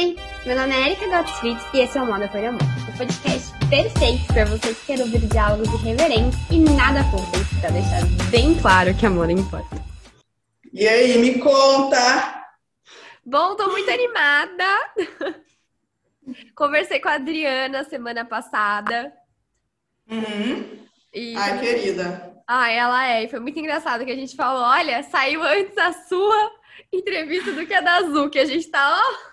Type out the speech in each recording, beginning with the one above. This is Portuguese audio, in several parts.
Oi, meu nome é Erika Gottfried e esse é o Moda por Amor, o podcast perfeito para você que quer ouvir diálogos irreverentes e nada fúteis, para deixar bem claro que amor importa. E aí, me conta! Bom, tô muito animada. Conversei com a Adriana semana passada. Uhum. E... Ai, querida. Ah, ela é. E foi muito engraçado que a gente falou: olha, saiu antes a sua entrevista do que a da Azul, que a gente tá, ó.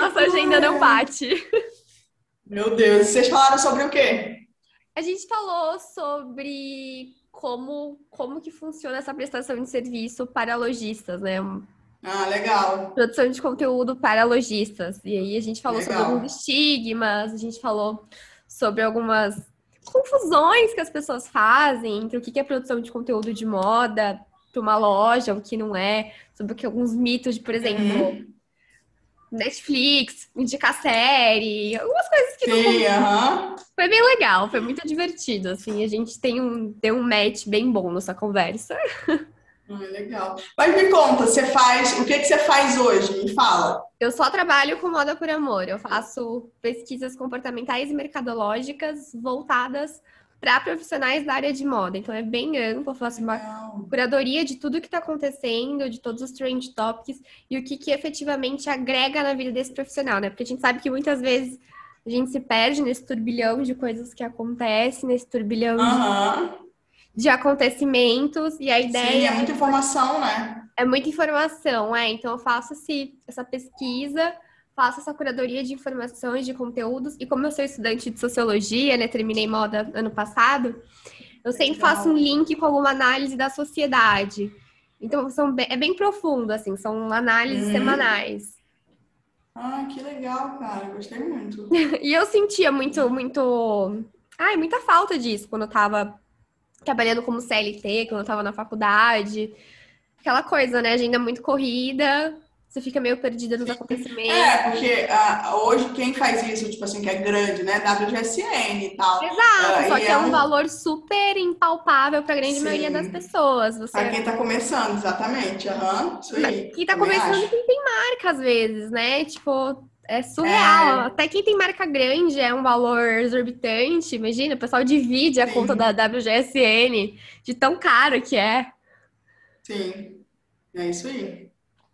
Nossa agenda não bate. Meu Deus, vocês falaram sobre o quê? A gente falou sobre como, como que funciona essa prestação de serviço para lojistas, né? Ah, legal. Produção de conteúdo para lojistas. E aí a gente falou legal. sobre alguns estigmas, a gente falou sobre algumas confusões que as pessoas fazem entre o que é produção de conteúdo de moda para uma loja, o que não é, sobre alguns mitos de, por exemplo, uhum. Netflix, indicar série, algumas coisas que Sim, não. Foi bem legal, foi muito divertido, assim, a gente tem um, tem um match bem bom nessa conversa. Legal. Mas me conta, você faz. O que, que você faz hoje? Me fala. Eu só trabalho com moda por amor. Eu faço pesquisas comportamentais e mercadológicas voltadas para profissionais da área de moda. Então é bem amplo, faço uma curadoria de tudo que está acontecendo, de todos os trend topics e o que, que efetivamente agrega na vida desse profissional, né? Porque a gente sabe que muitas vezes a gente se perde nesse turbilhão de coisas que acontecem, nesse turbilhão uhum. de, de, acontecimentos, e a ideia. Sim, é muita informação, né? É muita informação, é. Então eu faço esse, essa pesquisa faço essa curadoria de informações, de conteúdos, e como eu sou estudante de sociologia, né, terminei moda ano passado, eu sempre Legal. faço um link com alguma análise da sociedade. Então, são bem, é bem profundo, assim, são análises uhum. semanais. Ah, que legal, cara, gostei muito. e eu sentia muito, muito. Ai, muita falta disso quando eu tava trabalhando como CLT, quando eu tava na faculdade. Aquela coisa, né? Agenda muito corrida, você fica meio perdida nos acontecimentos. É, porque uh, hoje quem faz isso, tipo assim, que é grande, né? WGSN e tal. Exato, uh, só que é um, um, valor super impalpável para a grande Sim. maioria das pessoas. Você... Para quem tá começando, exatamente. Uhum, isso aí. Quem tá começando, acho. quem tem marca, às vezes, né? Tipo, é surreal. É... Até quem tem marca grande é um valor exorbitante. Imagina, o pessoal divide a Sim. conta da WGSN de tão caro que é. Sim, é isso aí.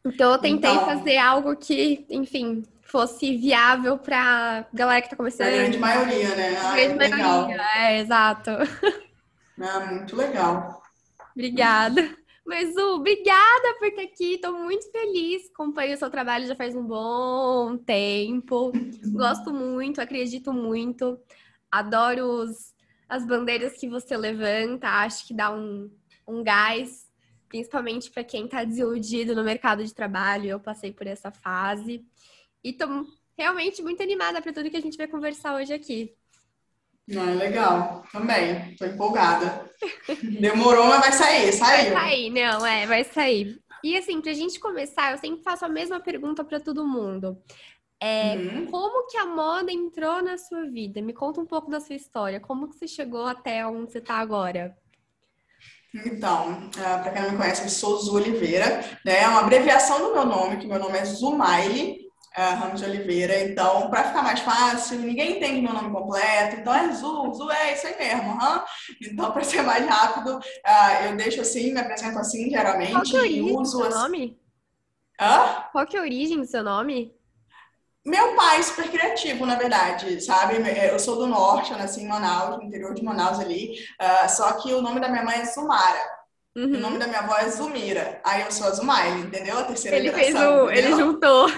Então eu tentei então, fazer algo que, enfim, fosse viável para galera que tá começando. A grande maioria, né? A grande maioria, é, exato. Ah, muito legal. Obrigada. Mas, Zu, obrigada por estar aqui. Estou muito feliz. Acompanho o seu trabalho já faz um bom tempo. Gosto muito, acredito muito. Adoro os, as bandeiras que você levanta. Acho que dá um, um gás principalmente para quem está desiludido no mercado de trabalho. Eu passei por essa fase e estou realmente muito animada para tudo que a gente vai conversar hoje aqui. Ah, legal, também, tô empolgada. Demorou, mas vai sair, saiu. Vai sair, não, é, vai sair. E assim, pra gente começar, eu sempre faço a mesma pergunta para todo mundo. É, uhum. Como que a moda entrou na sua vida? Me conta um pouco da sua história. Como que você chegou até onde você está agora? Então, uh, para quem não me conhece, eu sou Zu Oliveira, né? É uma abreviação do meu nome, que meu nome é Zumaile uh, Ramos de Oliveira. Então, para ficar mais fácil, ninguém entende meu nome completo, então é Zu, Zu é isso aí mesmo. Então, para ser mais rápido, uh, eu deixo assim, me apresento assim, geralmente. Qual que é a origem do seu nome? Hã? Qual que é a origem do seu nome? Meu pai é super criativo, na verdade, sabe? Eu sou do norte, eu nasci em Manaus, no interior de Manaus ali. Uh, só que o nome da minha mãe é Zumara. Uhum. O nome da minha avó é Zumira. Aí eu sou a Zumaile, entendeu? A terceira ele. Fez o, ele juntou.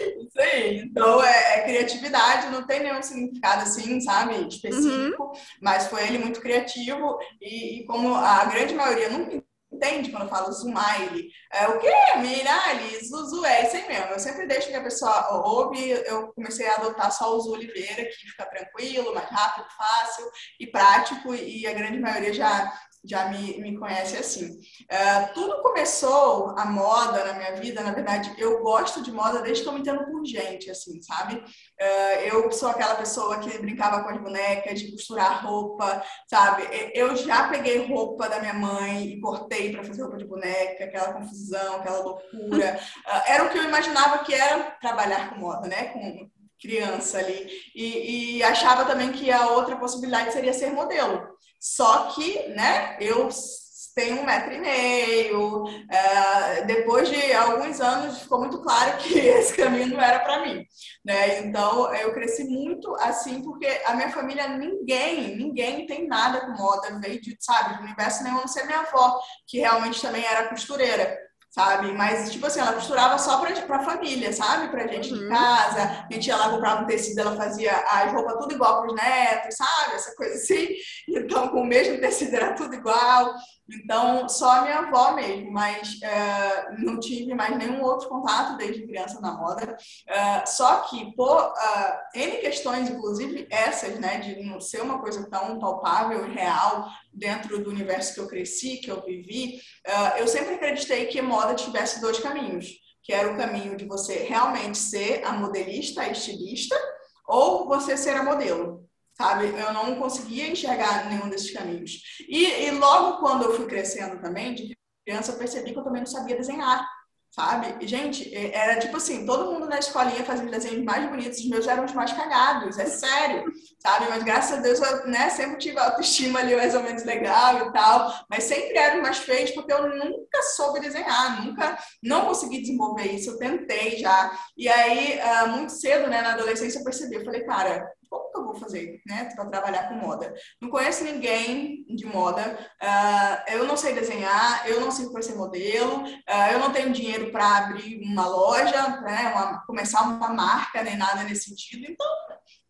Isso aí. Então, é, é, criatividade, não tem nenhum significado assim, sabe, específico, uhum. mas foi ele muito criativo e, e, como a grande maioria nunca entende quando eu falo Zumaile. É, o quê? Mirali, Zuzu, é isso aí mesmo. Eu sempre deixo que a pessoa ouve. Eu comecei a adotar só o Zu Oliveira, que fica tranquilo, mais rápido, fácil e prático. E a grande maioria já já me, me conhece assim. Uh, tudo começou, a moda na minha vida, na verdade, eu gosto de moda desde que eu me entendo por gente, assim, sabe? Uh, eu sou aquela pessoa que brincava com as bonecas, de costurar roupa, sabe? Eu já peguei roupa da minha mãe e cortei para fazer roupa de boneca, aquela confusão, aquela loucura. Uh, era o que eu imaginava que era trabalhar com moda, né? Com, criança ali e, e, achava também que a outra possibilidade seria ser modelo. Só que, né, eu tenho um metro e meio. É, depois de alguns anos, ficou muito claro que esse caminho não era para mim. Né? Então, eu cresci muito assim, porque a minha família, ninguém, ninguém tem nada com moda, veio de, sabe, de universo nenhum, a não ser minha avó, que realmente também era costureira sabe? Mas, tipo assim, ela costurava só pra, pra família, sabe? Pra gente uhum. de casa. A gente ia lá, comprava um tecido, ela fazia as roupas tudo igual pros netos, sabe? Essa coisa assim. Então, com o mesmo tecido era tudo igual. Então, só a minha avó mesmo, mas uh, não tive mais nenhum outro contato desde criança na moda. Uh, só que, por uh, N questões, inclusive essas, né, de não ser uma coisa tão palpável e real dentro do universo que eu cresci, que eu vivi, eu sempre acreditei que moda tivesse dois caminhos, que era o caminho de você realmente ser a modelista, a estilista, ou você ser a modelo sabe? Eu não conseguia enxergar nenhum desses caminhos. E, e logo quando eu fui crescendo também, de criança, eu percebi que eu também não sabia desenhar, sabe? Gente, era tipo assim, todo mundo na escolinha fazia os desenhos mais bonitos, os meus eram os mais cagados, é sério, sabe? Mas graças a Deus eu né, sempre tive autoestima ali mais ou menos legal e tal, mas sempre eram mais feios porque eu nunca soube desenhar, nunca, não consegui desenvolver isso, eu tentei já. E aí, ah, muito cedo, né, na adolescência, eu percebi, eu falei, cara, como que eu vou fazer, né, para trabalhar com moda? Não conheço ninguém de moda, uh, eu não sei desenhar, eu não sei ser modelo, uh, eu não tenho dinheiro para abrir uma loja, né, uma, começar uma marca, nem nada nesse sentido, então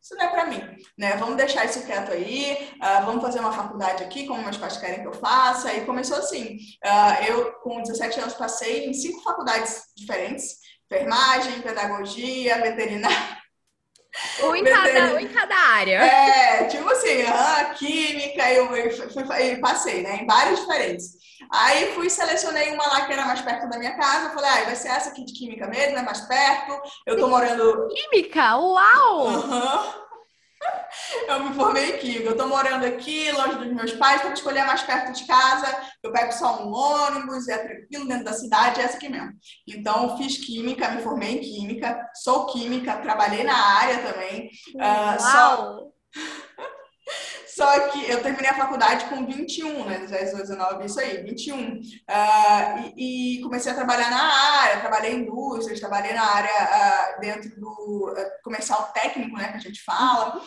isso não é para mim, né? Vamos deixar isso quieto aí, uh, vamos fazer uma faculdade aqui, como meus pais querem que eu faça. E começou assim. Uh, eu, com 17 anos, passei em cinco faculdades diferentes: enfermagem, pedagogia, veterinária. Um em, cada, um em cada área. É, tipo assim, ah, química, eu, eu, fui, eu passei, né? Em várias diferentes. Aí fui selecionei uma lá que era mais perto da minha casa. Falei, ah, vai ser essa aqui de química mesmo, é mais perto. Eu tô morando. Química? Uau! Uhum. Eu me formei em Química. Eu tô morando aqui, longe dos meus pais, para escolher mais perto de casa. Eu pego só um ônibus, é tranquilo dentro da cidade, é essa aqui mesmo. Então, fiz Química, me formei em Química, sou Química, trabalhei na área também. Uh, só... Só que eu terminei a faculdade com 21, né? 19, isso aí, 21. Uh, e, e, comecei a trabalhar na área, trabalhei em indústrias, trabalhei na área uh, dentro do uh, comercial técnico, né? Que a gente fala.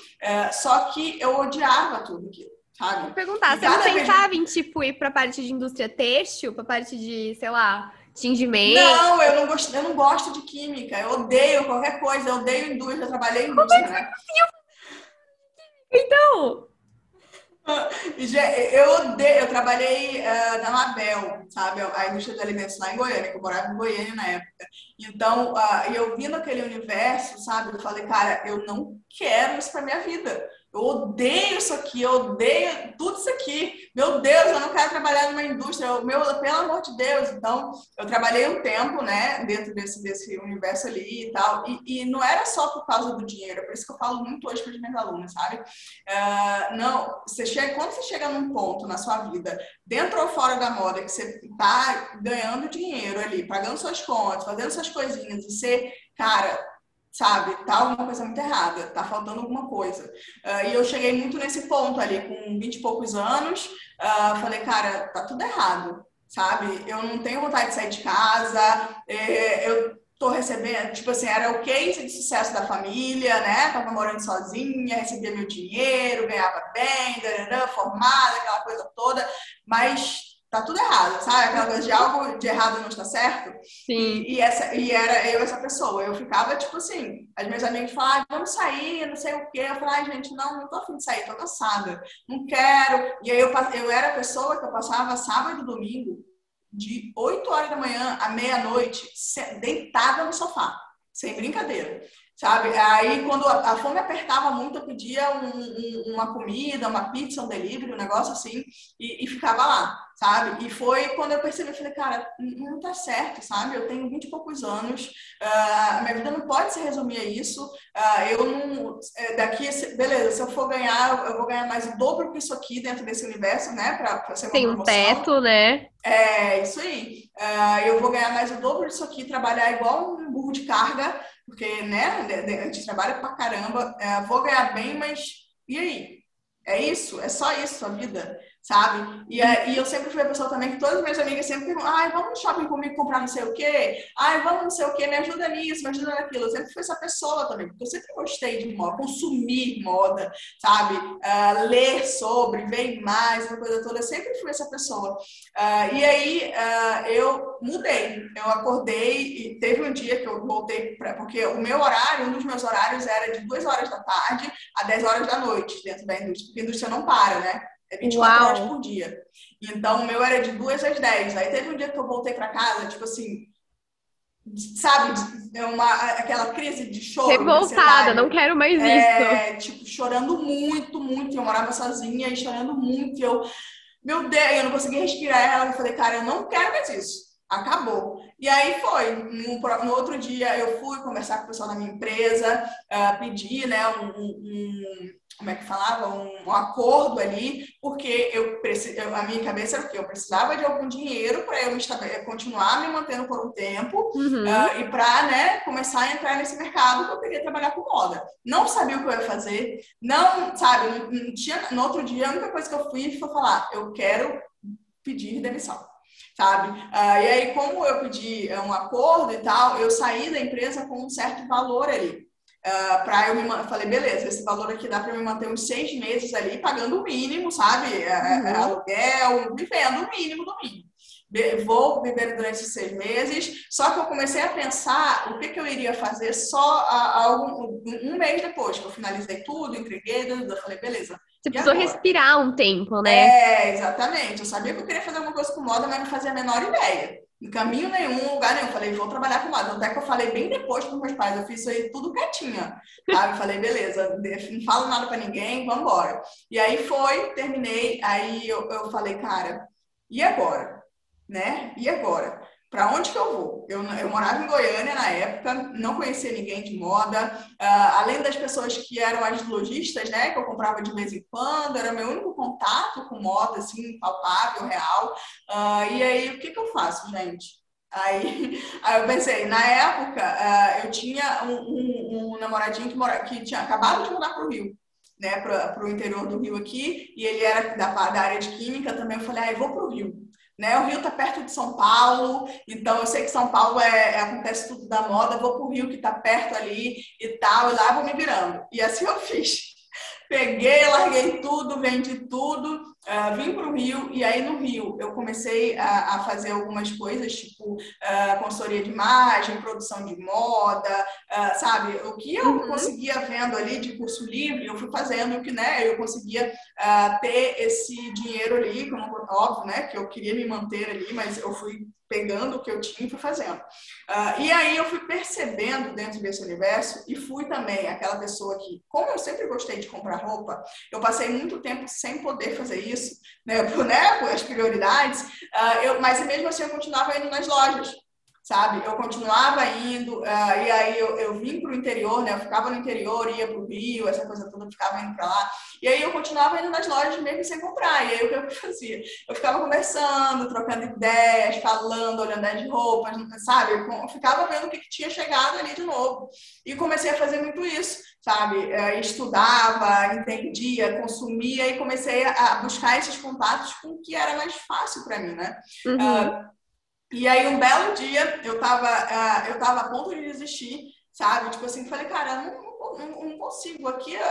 só que eu odiava tudo aquilo. Sabe? Vou perguntar, você não pensava vez... em tipo ir para a parte de indústria têxtil, para a parte de, sei lá, tingimento? Não, eu não gosto, eu não gosto de química. Eu odeio qualquer coisa, eu odeio indústria, eu trabalhei em indústria, Como é que né? Então, eu odeio, eu trabalhei uh, na Mabel, sabe? A indústria de alimentos lá em Goiânia, que eu morava em Goiânia na época. Então, uh, eu vi naquele universo, sabe? Eu falei, cara, eu não quero isso para minha vida. Eu odeio isso aqui, eu odeio tudo isso aqui. Meu Deus, eu não quero trabalhar numa indústria, meu, pelo amor de Deus. Então, eu trabalhei um tempo, né, dentro desse, desse universo ali e tal. E, e não era só por causa do dinheiro, é por isso que eu falo muito hoje para as minhas alunas, sabe? Uh, não, você chega, quando você chega num ponto na sua vida, dentro ou fora da moda, que você está ganhando dinheiro ali, pagando suas contas, fazendo suas coisinhas, e você, cara, sabe? Tá alguma coisa muito errada, tá faltando alguma coisa. Uh, e eu cheguei muito nesse ponto ali, com 20 e poucos anos, uh, falei, cara, tá tudo errado, sabe? Eu não tenho vontade de sair de casa, é, eu tô recebendo, tipo assim, era o case de sucesso da família, né? Tava morando sozinha, recebia meu dinheiro, ganhava bem, formada, aquela coisa toda, mas tá tudo errado, sabe? Aquela coisa de algo de errado não está certo. Sim. E, essa, e era eu essa pessoa. Eu ficava, tipo assim, as minhas amigas falavam, vamos sair, não sei o quê. Eu falava, gente, não, não tô afim de sair, tô cansada, não quero. E aí eu, eu era a pessoa que eu passava sábado e domingo, de 8 horas da manhã à meia-noite, deitada no sofá. Sem brincadeira. sabe? Aí, quando a, fome apertava muito, eu pedia um, um, uma comida, uma pizza, um delivery, um negócio assim, e, e, ficava lá, sabe? E foi quando eu percebi, eu falei, cara, não tá certo, sabe? Eu tenho vinte e poucos anos, uh, minha vida não pode se resumir a isso, uh, eu não... É, daqui, beleza, se eu for ganhar, eu vou ganhar mais o dobro que isso aqui dentro desse universo, né? Pra, pra ser uma Tem um teto, né? É, isso aí. Uh, eu vou ganhar mais o dobro disso aqui, trabalhar igual um burro de carga, porque, né, a gente trabalha pra caramba, é, vou ganhar bem, mas e aí? É isso? É só isso a vida? Sabe? E, e eu sempre fui a pessoa também que todas as minhas amigas sempre perguntam, ai, vamos no shopping comigo comprar não sei o quê? Ai, vamos não sei o quê, me ajuda nisso, me ajuda naquilo. Eu sempre fui essa pessoa também, porque eu sempre gostei de moda, consumir moda, sabe? Uh, ler sobre, ver mais, uma coisa toda. Eu sempre fui essa pessoa. Uh, e aí uh, eu mudei. Eu acordei e teve um dia que eu voltei para porque o meu horário, um dos meus horários era de 2 horas da tarde a 10 horas da noite dentro da indústria, porque a indústria não para, né? É 24 Uau. horas por dia. Então, o meu era de 2 às 10. Aí teve um dia que eu voltei para casa, tipo assim, sabe, é uma, aquela crise de choro. Revoltada, não quero mais é, isso. Tipo, chorando muito, muito. Eu morava sozinha e chorando muito. E eu, meu Deus, eu não conseguia respirar. Ela, eu falei, cara, eu não quero mais isso. Acabou. E aí foi. No, no, outro dia eu fui conversar com o pessoal da minha empresa, uh, pedir né, um, um como é que falava, um, um acordo ali, porque eu, eu, a minha cabeça era que eu precisava de algum dinheiro para eu me continuar me mantendo por um tempo uhum. uh, e para né, começar a entrar nesse mercado que eu queria trabalhar com moda. Não sabia o que eu ia fazer, não, sabe, não, não tinha, no outro dia a única coisa que eu fui foi falar, eu quero pedir demissão sabe? Uh, e aí, como eu pedi um acordo e tal, eu saí da empresa com um certo valor ali. Uh, ah, para eu me falei, beleza, esse valor aqui dá para me manter uns seis meses ali, pagando o mínimo, sabe? É, é, uhum. aluguel, vivendo o mínimo do mínimo. Vou viver durante esses seis meses, só que eu comecei a pensar o que, que eu iria fazer só a, a um, um, mês depois que eu finalizei tudo, entreguei, eu falei, beleza. Você precisou respirar um tempo, né? É, exatamente. Eu sabia que eu queria fazer alguma coisa com moda, mas não fazia a menor ideia em caminho nenhum, lugar nenhum. Falei, vou trabalhar com moda. Até que eu falei bem depois com meus pais, eu fiz isso aí tudo quietinha. Sabe? Falei, beleza, não falo nada para ninguém, vamos embora. E aí foi, terminei, aí eu, eu falei, cara, e agora? Né? E agora? Para onde que eu vou? Eu, eu, morava em Goiânia na época, não conhecia ninguém de moda, uh, além das pessoas que eram as lojistas, né, que eu comprava de vez em quando, era meu único contato com moda, assim, palpável, real. Uh, e aí, o que que eu faço, gente? Aí, aí eu pensei, na época, uh, eu tinha um, um, um namoradinho que, mora, que tinha acabado de mudar para o Rio né, para o interior do Rio aqui, e ele era da, da área de química também. Eu falei, ah, eu vou para o Rio. Né? O Rio está perto de São Paulo, então eu sei que São Paulo é, é acontece tudo da moda, vou para o Rio que está perto ali e tal, e lá vou me virando. E assim eu fiz. Peguei, larguei tudo, vendi tudo Uh, vim para o Rio e aí no Rio eu comecei a, a fazer algumas coisas, tipo uh, consultoria de imagem, produção de moda, uh, sabe? O que eu uhum. conseguia vendo ali de curso livre, eu fui fazendo, que né, eu conseguia ter esse dinheiro ali, como, óbvio, né, que eu queria me manter ali, mas eu fui pegando o que eu tinha e fui fazendo. Uh, e aí eu fui percebendo dentro desse universo e fui também aquela pessoa que, como eu sempre gostei de comprar roupa, eu passei muito tempo sem poder fazer isso, né, por, né, por as prioridades, uh, eu, mas mesmo assim eu continuava indo nas lojas sabe? Eu continuava indo, uh, e aí eu, eu vim para o interior, né? Eu ficava no interior, ia para o Rio, essa coisa toda, eu ficava indo para lá. E aí eu continuava indo nas lojas mesmo sem comprar. E aí o que eu fazia? Eu ficava conversando, trocando ideias, falando, olhando as roupas, sabe? Eu ficava vendo o que, que tinha chegado ali de novo. E comecei a fazer muito isso sabe? Uh, estudava, entendia, consumia e comecei a buscar esses contatos com o que era mais fácil para mim, né? Uhum. Uh, e aí, um belo dia, eu tava, uh, eu tava a ponto de desistir, sabe? Tipo assim, falei, cara, não, não, não consigo aqui, eu,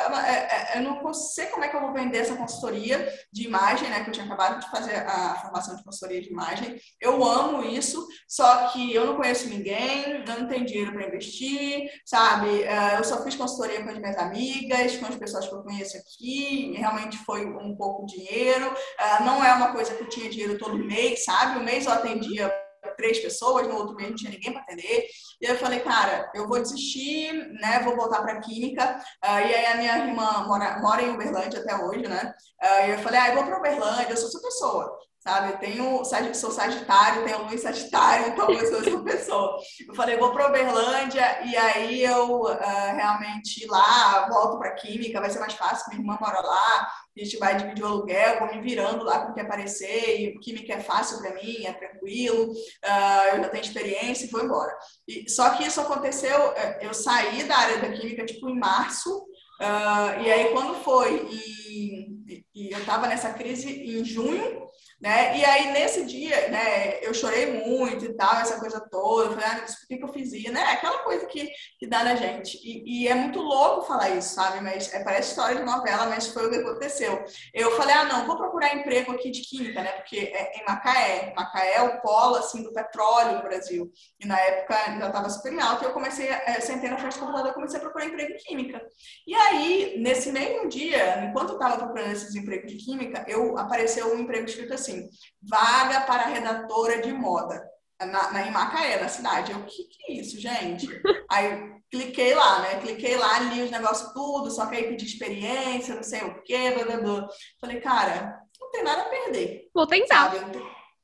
eu não sei como é que eu vou vender essa consultoria de imagem, né? Que eu tinha acabado de fazer a formação de consultoria de imagem. Eu amo isso, só que eu não conheço ninguém, eu não tenho dinheiro para investir, sabe? Ah, eu só fiz consultoria com as minhas amigas, com as pessoas que eu conheço aqui, realmente foi um pouco dinheiro. Ah, não é uma coisa que eu tinha dinheiro todo mês, sabe? O mês eu atendia três pessoas, no outro mês não tinha ninguém para atender. E eu falei, cara, eu vou desistir, né? Vou voltar para química. Uh, e aí a minha irmã mora, mora em Uberlândia até hoje, né? Uh, e eu falei, ah, eu vou para Uberlândia, eu sou essa pessoa sabe? Eu tenho, sou sagitário, tenho luz sagitário, então eu sou essa pessoa. Eu falei, vou para Uberlândia e aí eu uh, realmente lá volto para Química, vai ser mais fácil, minha irmã mora lá, a gente vai dividir o aluguel, vou me virando lá com o que aparecer, e Química é fácil para mim, é tranquilo, uh, eu já tenho experiência e vou embora. E, só que isso aconteceu, eh, eu saí da área da Química, tipo, em março, Uh, e aí, quando foi, e, e eu estava nessa crise em junho, né? E aí, nesse dia, né, eu chorei muito e tal, essa coisa toda. Eu falei, ah, por que, que eu fiz isso? Né? Aquela coisa que, que dá na gente. E, e é muito louco falar isso, sabe? Mas é, parece história de novela, mas foi o que aconteceu. Eu falei, ah, não, vou procurar emprego aqui de química, né? Porque é em Macaé. Macaé é o polo, assim, do petróleo no Brasil. E na época já estava super em alta. E eu comecei, é, sentei na frente do computador comecei a procurar emprego em química. E aí, nesse mesmo dia, enquanto eu estava procurando esses empregos de química, eu apareceu um emprego escrito assim, assim, vaga para redatora de moda. Na, na, em Macaé, na cidade. Eu, o que, que é isso, gente? Aí cliquei lá, né? Cliquei lá, li os negócios tudo, só que aí pedi experiência, não sei o quê, blá, blá, blá. Falei, cara, não tem nada a perder. Vou tentar. Sabe?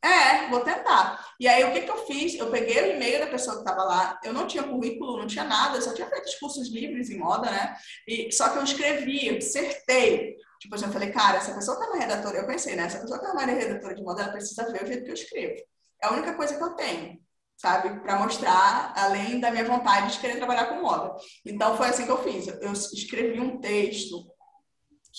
É, vou tentar. E aí, o que, que eu fiz? Eu peguei o e-mail da pessoa que estava lá, eu não tinha currículo, não tinha nada, eu só tinha feito os cursos livres em moda, né? E, só que eu escrevi, eu dissertei Tipo assim, eu falei, cara, essa pessoa que é uma redatora, eu pensei, né? Essa pessoa que é uma redatora de moda, ela precisa ver o jeito que eu escrevo. É a única coisa que eu tenho, sabe? Para mostrar, além da minha vontade de querer trabalhar com moda. Então, foi assim que eu fiz. Eu escrevi um texto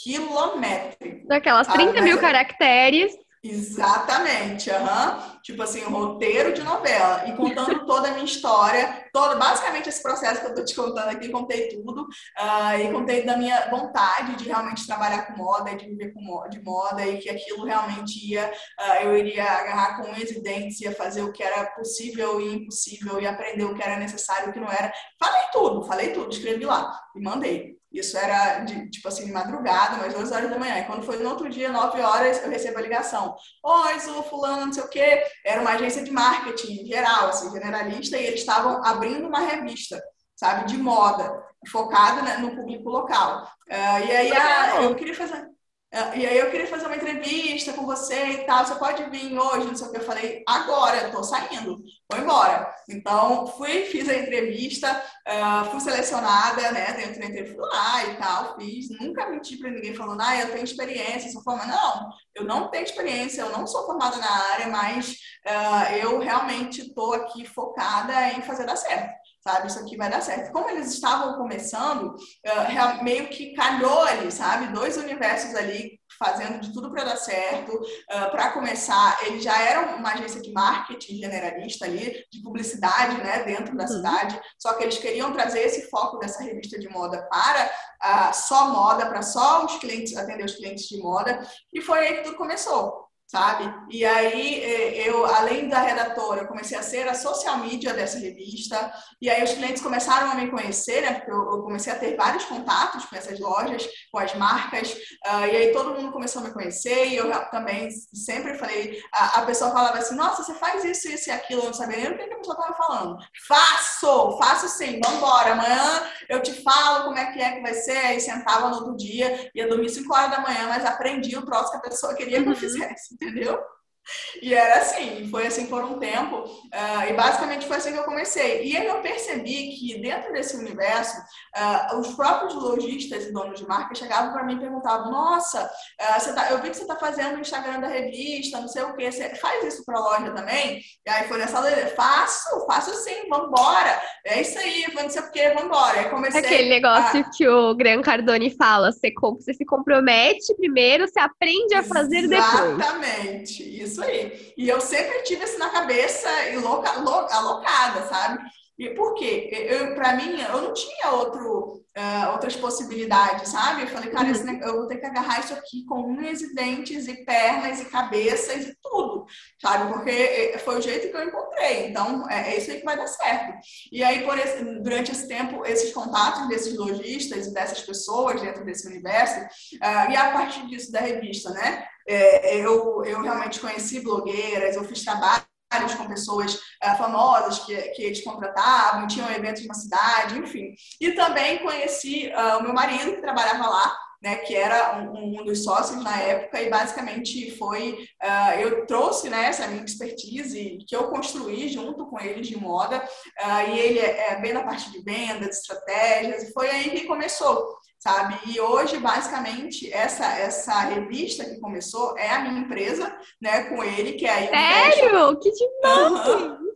quilométrico. Daquelas 30 sabe? mil Mas, caracteres. Exatamente, uhum. tipo assim, um roteiro de novela e contando toda a minha história, todo, basicamente esse processo que eu tô te contando aqui, contei tudo uh, e contei da minha vontade de realmente trabalhar com moda, de viver com moda, de moda e que aquilo realmente ia, uh, eu iria agarrar com unhas e dentes, ia fazer o que era possível e impossível e aprender o que era necessário e o que não era. Falei tudo, falei tudo, escrevi lá e mandei. Isso era, de, tipo assim, de madrugada, mais duas horas da manhã. E quando foi no outro dia, nove horas, eu recebo a ligação. Oi, sou fulano, não sei o quê. Era uma agência de marketing geral, assim, generalista, e eles estavam abrindo uma revista, sabe, de moda, focada né, no público local. Uh, e aí a, eu queria fazer... Ah, e aí eu queria fazer uma entrevista com você e tal, você pode vir hoje, não sei o que. Eu falei, agora, eu tô saindo, vou embora. Então, fui, fiz a entrevista, uh, fui selecionada, né, dentro da entrevista, lá e tal, fiz. Nunca menti para ninguém falando, ah, eu tenho experiência, sou formada. Não, eu não tenho experiência, eu não sou formada na área, mas uh, eu realmente tô aqui focada em fazer dar certo sabe? Isso aqui vai dar certo. Como eles estavam começando, uh, meio que calhou ali, sabe? Dois universos ali fazendo de tudo para dar certo. Uh, para começar, eles já eram uma agência de marketing generalista ali, de publicidade, né, dentro da uhum. cidade. Só que eles queriam trazer esse foco dessa revista de moda para uh, só moda, para só os clientes, atender os clientes de moda. E foi aí que tudo começou sabe? E aí é, eu, além da redatora, eu comecei a ser a social media dessa revista, e aí os clientes começaram a me conhecer, né? Porque eu, comecei a ter vários contatos com essas lojas, com as marcas, uh, e aí todo mundo começou a me conhecer, e eu também sempre falei, a, a pessoa falava assim, nossa, você faz isso, isso e aquilo, eu não sabia nem o que a pessoa estava falando. Faço, faço sim, vamos embora, amanhã eu te falo como é que é que vai ser, aí sentava no outro dia, ia dormir 5 horas da manhã, mas aprendi o troço que a pessoa queria que eu uhum. fizesse entendeu? E era assim, foi assim por um tempo, uh, e basicamente foi assim que eu comecei. E aí eu percebi que dentro desse universo, uh, os próprios lojistas e donos de marca chegavam para mim e perguntavam: Nossa, uh, tá, eu vi que você está fazendo o Instagram da revista, não sei o que, você faz isso para a loja também? E aí foi nessa lei, faço, faço sim, vamos embora. É isso aí, não sei o que, vamos embora. Aí comecei. Aquele negócio a... que o Gran Cardone fala: você, você se compromete primeiro, você aprende a fazer Exatamente, depois. Exatamente, isso aí. E eu sempre tive isso na cabeça e louca, louca, alocada, sabe? E por quê? Pra mim, eu não tinha outro, uh, outras possibilidades, sabe? Eu falei, cara, esse, eu vou ter que agarrar isso aqui com unhas e dentes e pernas e cabeças e tudo, sabe? Porque eh, foi o jeito que eu encontrei. Então, é, é isso aí que vai dar certo. E aí, por esse, durante esse tempo, esses contatos desses lojistas e dessas pessoas dentro desse universo, uh, e a partir disso da revista, né? É, eu, eu realmente conheci blogueiras, eu fiz trabalho com pessoas uh, famosas que, que eles contratavam, tinham eventos na cidade, enfim. E também conheci uh, o meu marido, que trabalhava lá, né, que era um, um, dos sócios na época, e basicamente foi, uh, eu trouxe né, essa minha expertise que eu construí junto com eles de moda, uh, e ele é, é bem na parte de vendas, estratégias, e foi aí que começou, sabe? E hoje, basicamente, essa, essa revista que começou é a minha empresa, né, com ele, que é a Sério? Fashion. Que demais! Uhum.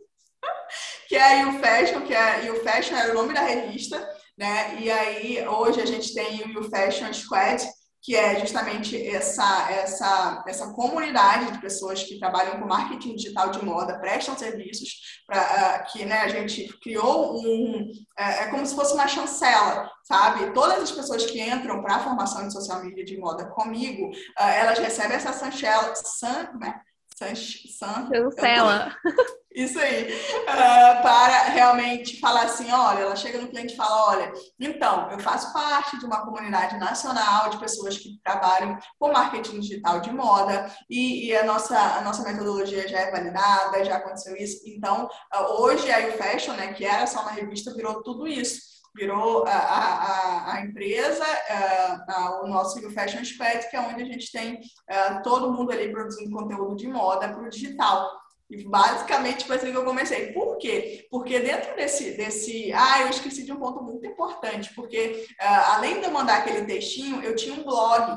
que é a You Fashion, que é You Fashion era o nome da revista, né? E aí hoje a gente tem o Fashion Squad, que é justamente essa, essa, essa comunidade de pessoas que trabalham com marketing digital de moda, prestam serviços, para uh, que né, a gente criou um. Uh, é como se fosse uma chancela, sabe? Todas as pessoas que entram para a formação de social media de moda comigo, uh, elas recebem essa chancela. San, né? San, chancela. Isso aí. Uh, para realmente falar assim, olha, ela chega no cliente e fala, olha, então, eu faço parte de uma comunidade nacional de pessoas que trabalham com marketing digital de moda e, e a, nossa, a nossa metodologia já é validada, já aconteceu isso. Então, uh, hoje a Fashion, né, que era só uma revista, virou tudo isso virou a, a, a empresa, a, a, o nosso Fashion Squad, que é onde a gente tem uh, todo mundo ali produzindo conteúdo de moda para o digital. E basicamente foi assim que eu comecei. Por quê? Porque dentro desse, desse. Ah, eu esqueci de um ponto muito importante, porque uh, além de eu mandar aquele textinho, eu tinha um blog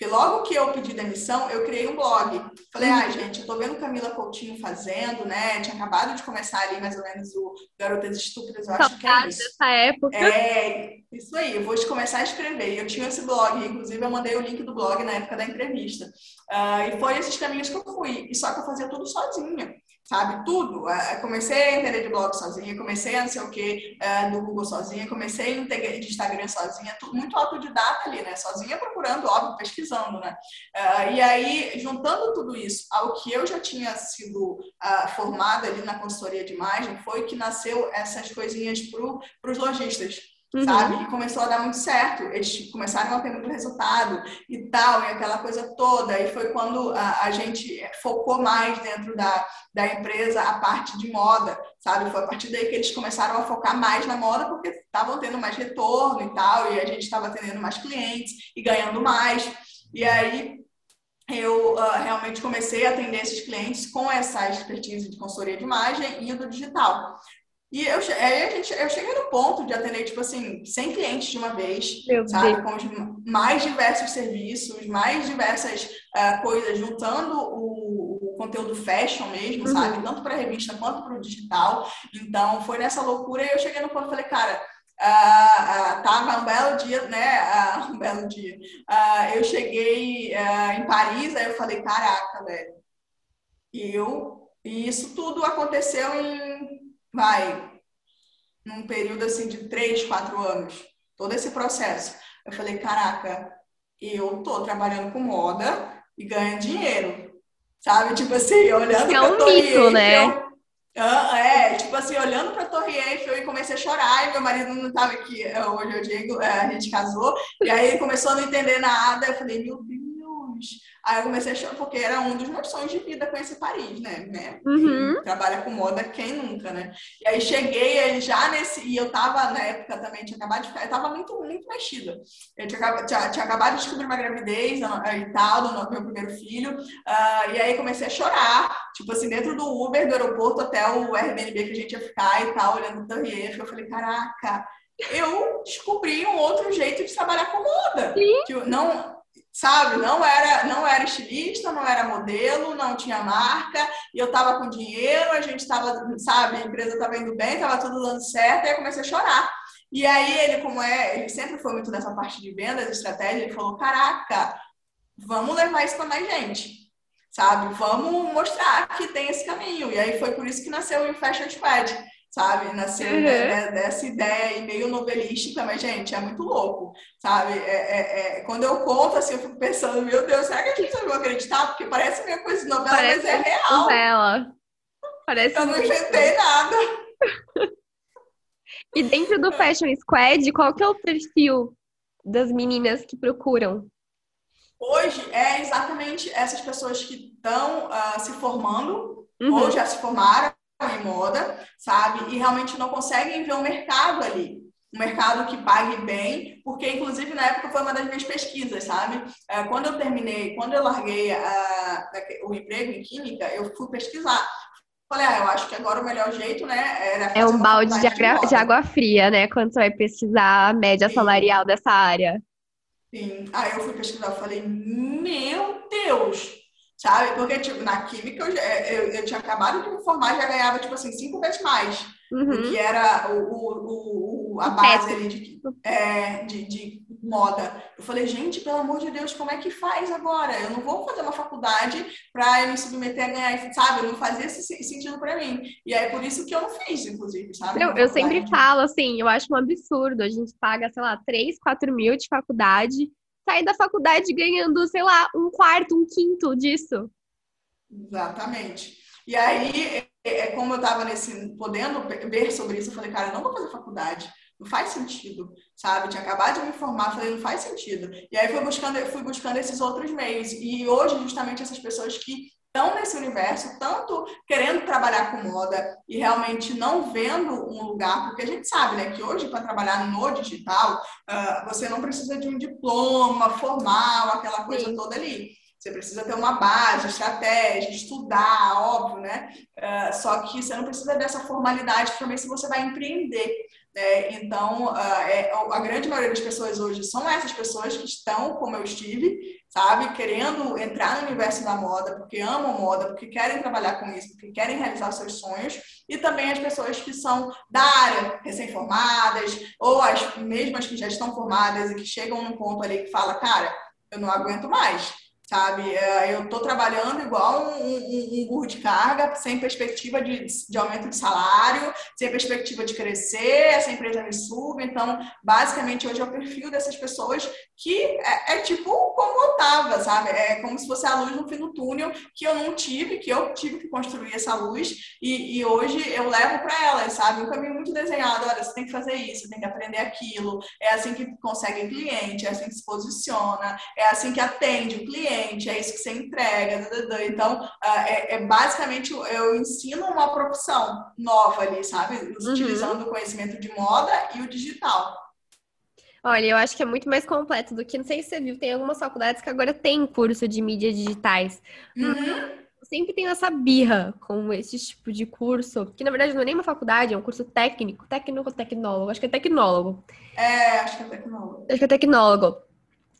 porque logo que eu pedi demissão, eu criei um blog. Falei, ah, gente, eu tô vendo Camila Coutinho fazendo, né? Tinha acabado de começar ali mais ou menos o Garotas Estúpidas, eu acho que é isso. dessa época. É, isso aí, eu vou começar a escrever. Eu tinha esse blog, inclusive eu mandei o link do blog na época da entrevista. Uh, e foi esses caminhos que eu fui. E só que eu fazia tudo sozinha sabe? Tudo. É, comecei a entender de blog sozinha, comecei a não sei o que é, do Google sozinha, comecei de Instagram sozinha, tudo muito autodidata ali, né? Sozinha procurando, óbvio, pesquisando, né? É, e aí, juntando tudo isso ao que eu já tinha sido formada ali na consultoria de imagem, foi que nasceu essas coisinhas para os lojistas uhum. sabe? E começou a dar muito certo. Eles começaram a ter muito resultado e tal, e aquela coisa toda. E foi quando a, a gente focou mais dentro da, da empresa a parte de moda, sabe? Foi a partir daí que eles começaram a focar mais na moda, porque estavam tendo mais retorno e tal, e a gente estava atendendo mais clientes e ganhando mais. E aí eu uh, realmente comecei a atender esses clientes com essa expertise de consultoria de imagem e do digital. E eu, aí a gente, eu cheguei no ponto de atender, tipo assim, 100 clientes de uma vez, Meu sabe? Deus. Com os mais diversos serviços, mais diversas uh, coisas, juntando o, o, conteúdo fashion mesmo, uhum. sabe? Tanto para a revista quanto para o digital. Então, foi nessa loucura e eu cheguei no ponto e falei, cara, Uh, uh, tava um belo dia, né? Uh, um belo dia. Uh, eu cheguei em Paris, aí eu falei, caraca, velho. Eu. E isso tudo aconteceu em vai, num período assim de três, quatro anos, todo esse processo. Eu falei, caraca, eu tô trabalhando com moda e ganho dinheiro. Sabe? Tipo assim, olhando é um pra Torre mito, né? Eu, ah, é, tipo assim, olhando pra Torre Eiffel e comecei a chorar, e meu marido não tava aqui, hoje eu digo, é, a gente casou, e aí ele começou a não entender nada, eu falei, meu Deus, Aí eu comecei a chorar, porque era um dos meus sonhos de vida conhecer Paris, né? né? Uhum. Trabalha com moda, quem nunca, né? E aí cheguei já nesse. E eu tava, na época também, tinha acabado de ficar. Eu tava muito, muito mexida. Eu tinha, tinha, tinha acabado de descobrir uma gravidez e tal, do meu primeiro filho. Uh, e aí comecei a chorar, tipo assim, dentro do Uber, do aeroporto até o Airbnb que a gente ia ficar e tal, olhando o Torre Eiffel. Eu falei, caraca eu descobri um outro jeito de trabalhar com moda. Tipo, não, sabe? Não era, não era estilista, não era modelo, não tinha marca, e eu tava com dinheiro, a gente tava, sabe, a empresa tava indo bem, tava tudo dando certo, e eu comecei a chorar. E aí ele, como é, ele sempre foi muito nessa parte de vendas, estratégia, ele falou: "Caraca, vamos levar isso para mais gente". Sabe? Vamos mostrar que tem esse caminho. E aí foi por isso que nasceu o Fashion Squad sabe? Nasceu uhum. né, dessa ideia e meio novelística, mas, gente, é muito louco, sabe? É, é, é, quando eu conto, assim, eu fico pensando, meu Deus, será que as pessoas vão acreditar? Porque parece minha coisa de novela, parece mas é real. Novela. Parece eu não inventei nada. e dentro do Fashion Squad, qual que é o perfil das meninas que procuram? Hoje é exatamente essas pessoas que estão uh, se formando uhum. ou já se formaram em moda, sabe? E realmente não conseguem ver o mercado ali. Um mercado que pague bem, porque inclusive na época foi uma das minhas pesquisas, sabe? É, quando eu terminei, quando eu larguei a, o emprego em química, eu fui pesquisar. Falei, ah, eu acho que agora o melhor jeito, né, era É um balde de, de, de, água fria, né, quando você vai pesquisar a média Sim. salarial dessa área. Sim. Aí eu fui pesquisar, falei, meu Deus, sabe? Porque, tipo, na química eu, eu, eu, tinha acabado de me formar já ganhava, tipo assim, cinco vezes mais. Uhum. Que era o, o, o a base ali de, é, de, de, moda. Eu falei, gente, pelo amor de Deus, como é que faz agora? Eu não vou fazer uma faculdade para me submeter a ganhar, sabe? Não fazia esse sentido para mim. E aí, por isso que eu não fiz, inclusive, sabe? Eu, eu sempre falo assim, eu acho um absurdo. A gente paga, sei lá, 3, 4 mil de faculdade sair da faculdade ganhando, sei lá, um quarto, um quinto disso. Exatamente. E aí, é, é como eu estava nesse, podendo ver sobre isso, eu falei, cara, eu não vou fazer faculdade. Não faz sentido, sabe? Tinha acabado de me formar, falei, não faz sentido. E aí fui buscando, fui buscando esses outros meios. E hoje, justamente, essas pessoas que estão nesse universo, tanto querendo trabalhar com moda e realmente não vendo um lugar, porque a gente sabe né, que hoje, para trabalhar no digital, uh, você não precisa de um diploma formal, aquela coisa Sim. toda ali. Você precisa ter uma base, estratégia, estudar, óbvio, né? Uh, só que você não precisa dessa formalidade também se você vai empreender. Né? Então, uh, é, a grande maioria das pessoas hoje são essas pessoas que estão, como eu estive, sabe, querendo entrar no universo da moda, porque amam moda, porque querem trabalhar com isso, porque querem realizar seus sonhos, e também as pessoas que são da área, recém-formadas, ou as mesmas que já estão formadas e que chegam num ponto ali que fala, cara, eu não aguento mais sabe? É, eu estou trabalhando igual um, burro de carga, sem perspectiva de, de aumento de salário, sem perspectiva de crescer, essa empresa me suga. Então, basicamente, hoje é o perfil dessas pessoas que é, é tipo como eu estava, sabe? É como se fosse a luz no fim do túnel que eu não tive, que eu tive que construir essa luz e, e hoje eu levo para elas, sabe? Um caminho muito desenhado. Olha, você tem que fazer isso, tem que aprender aquilo. É assim que consegue cliente, é assim que se posiciona, é assim que atende o cliente, é isso que você entrega. Então, ah, é, é basicamente eu ensino uma profissão nova ali, sabe? Uhum. Utilizando o conhecimento de moda e o digital. Olha, eu acho que é muito mais completo do que, não sei se você viu, tem algumas faculdades que agora tem curso de mídias digitais. Uhum. Sempre tenho essa birra com esse tipo de curso, que na verdade não é nem uma faculdade, é um curso técnico, técnico tecnólogo, acho que é tecnólogo. É, acho que é tecnólogo. Acho que é tecnólogo.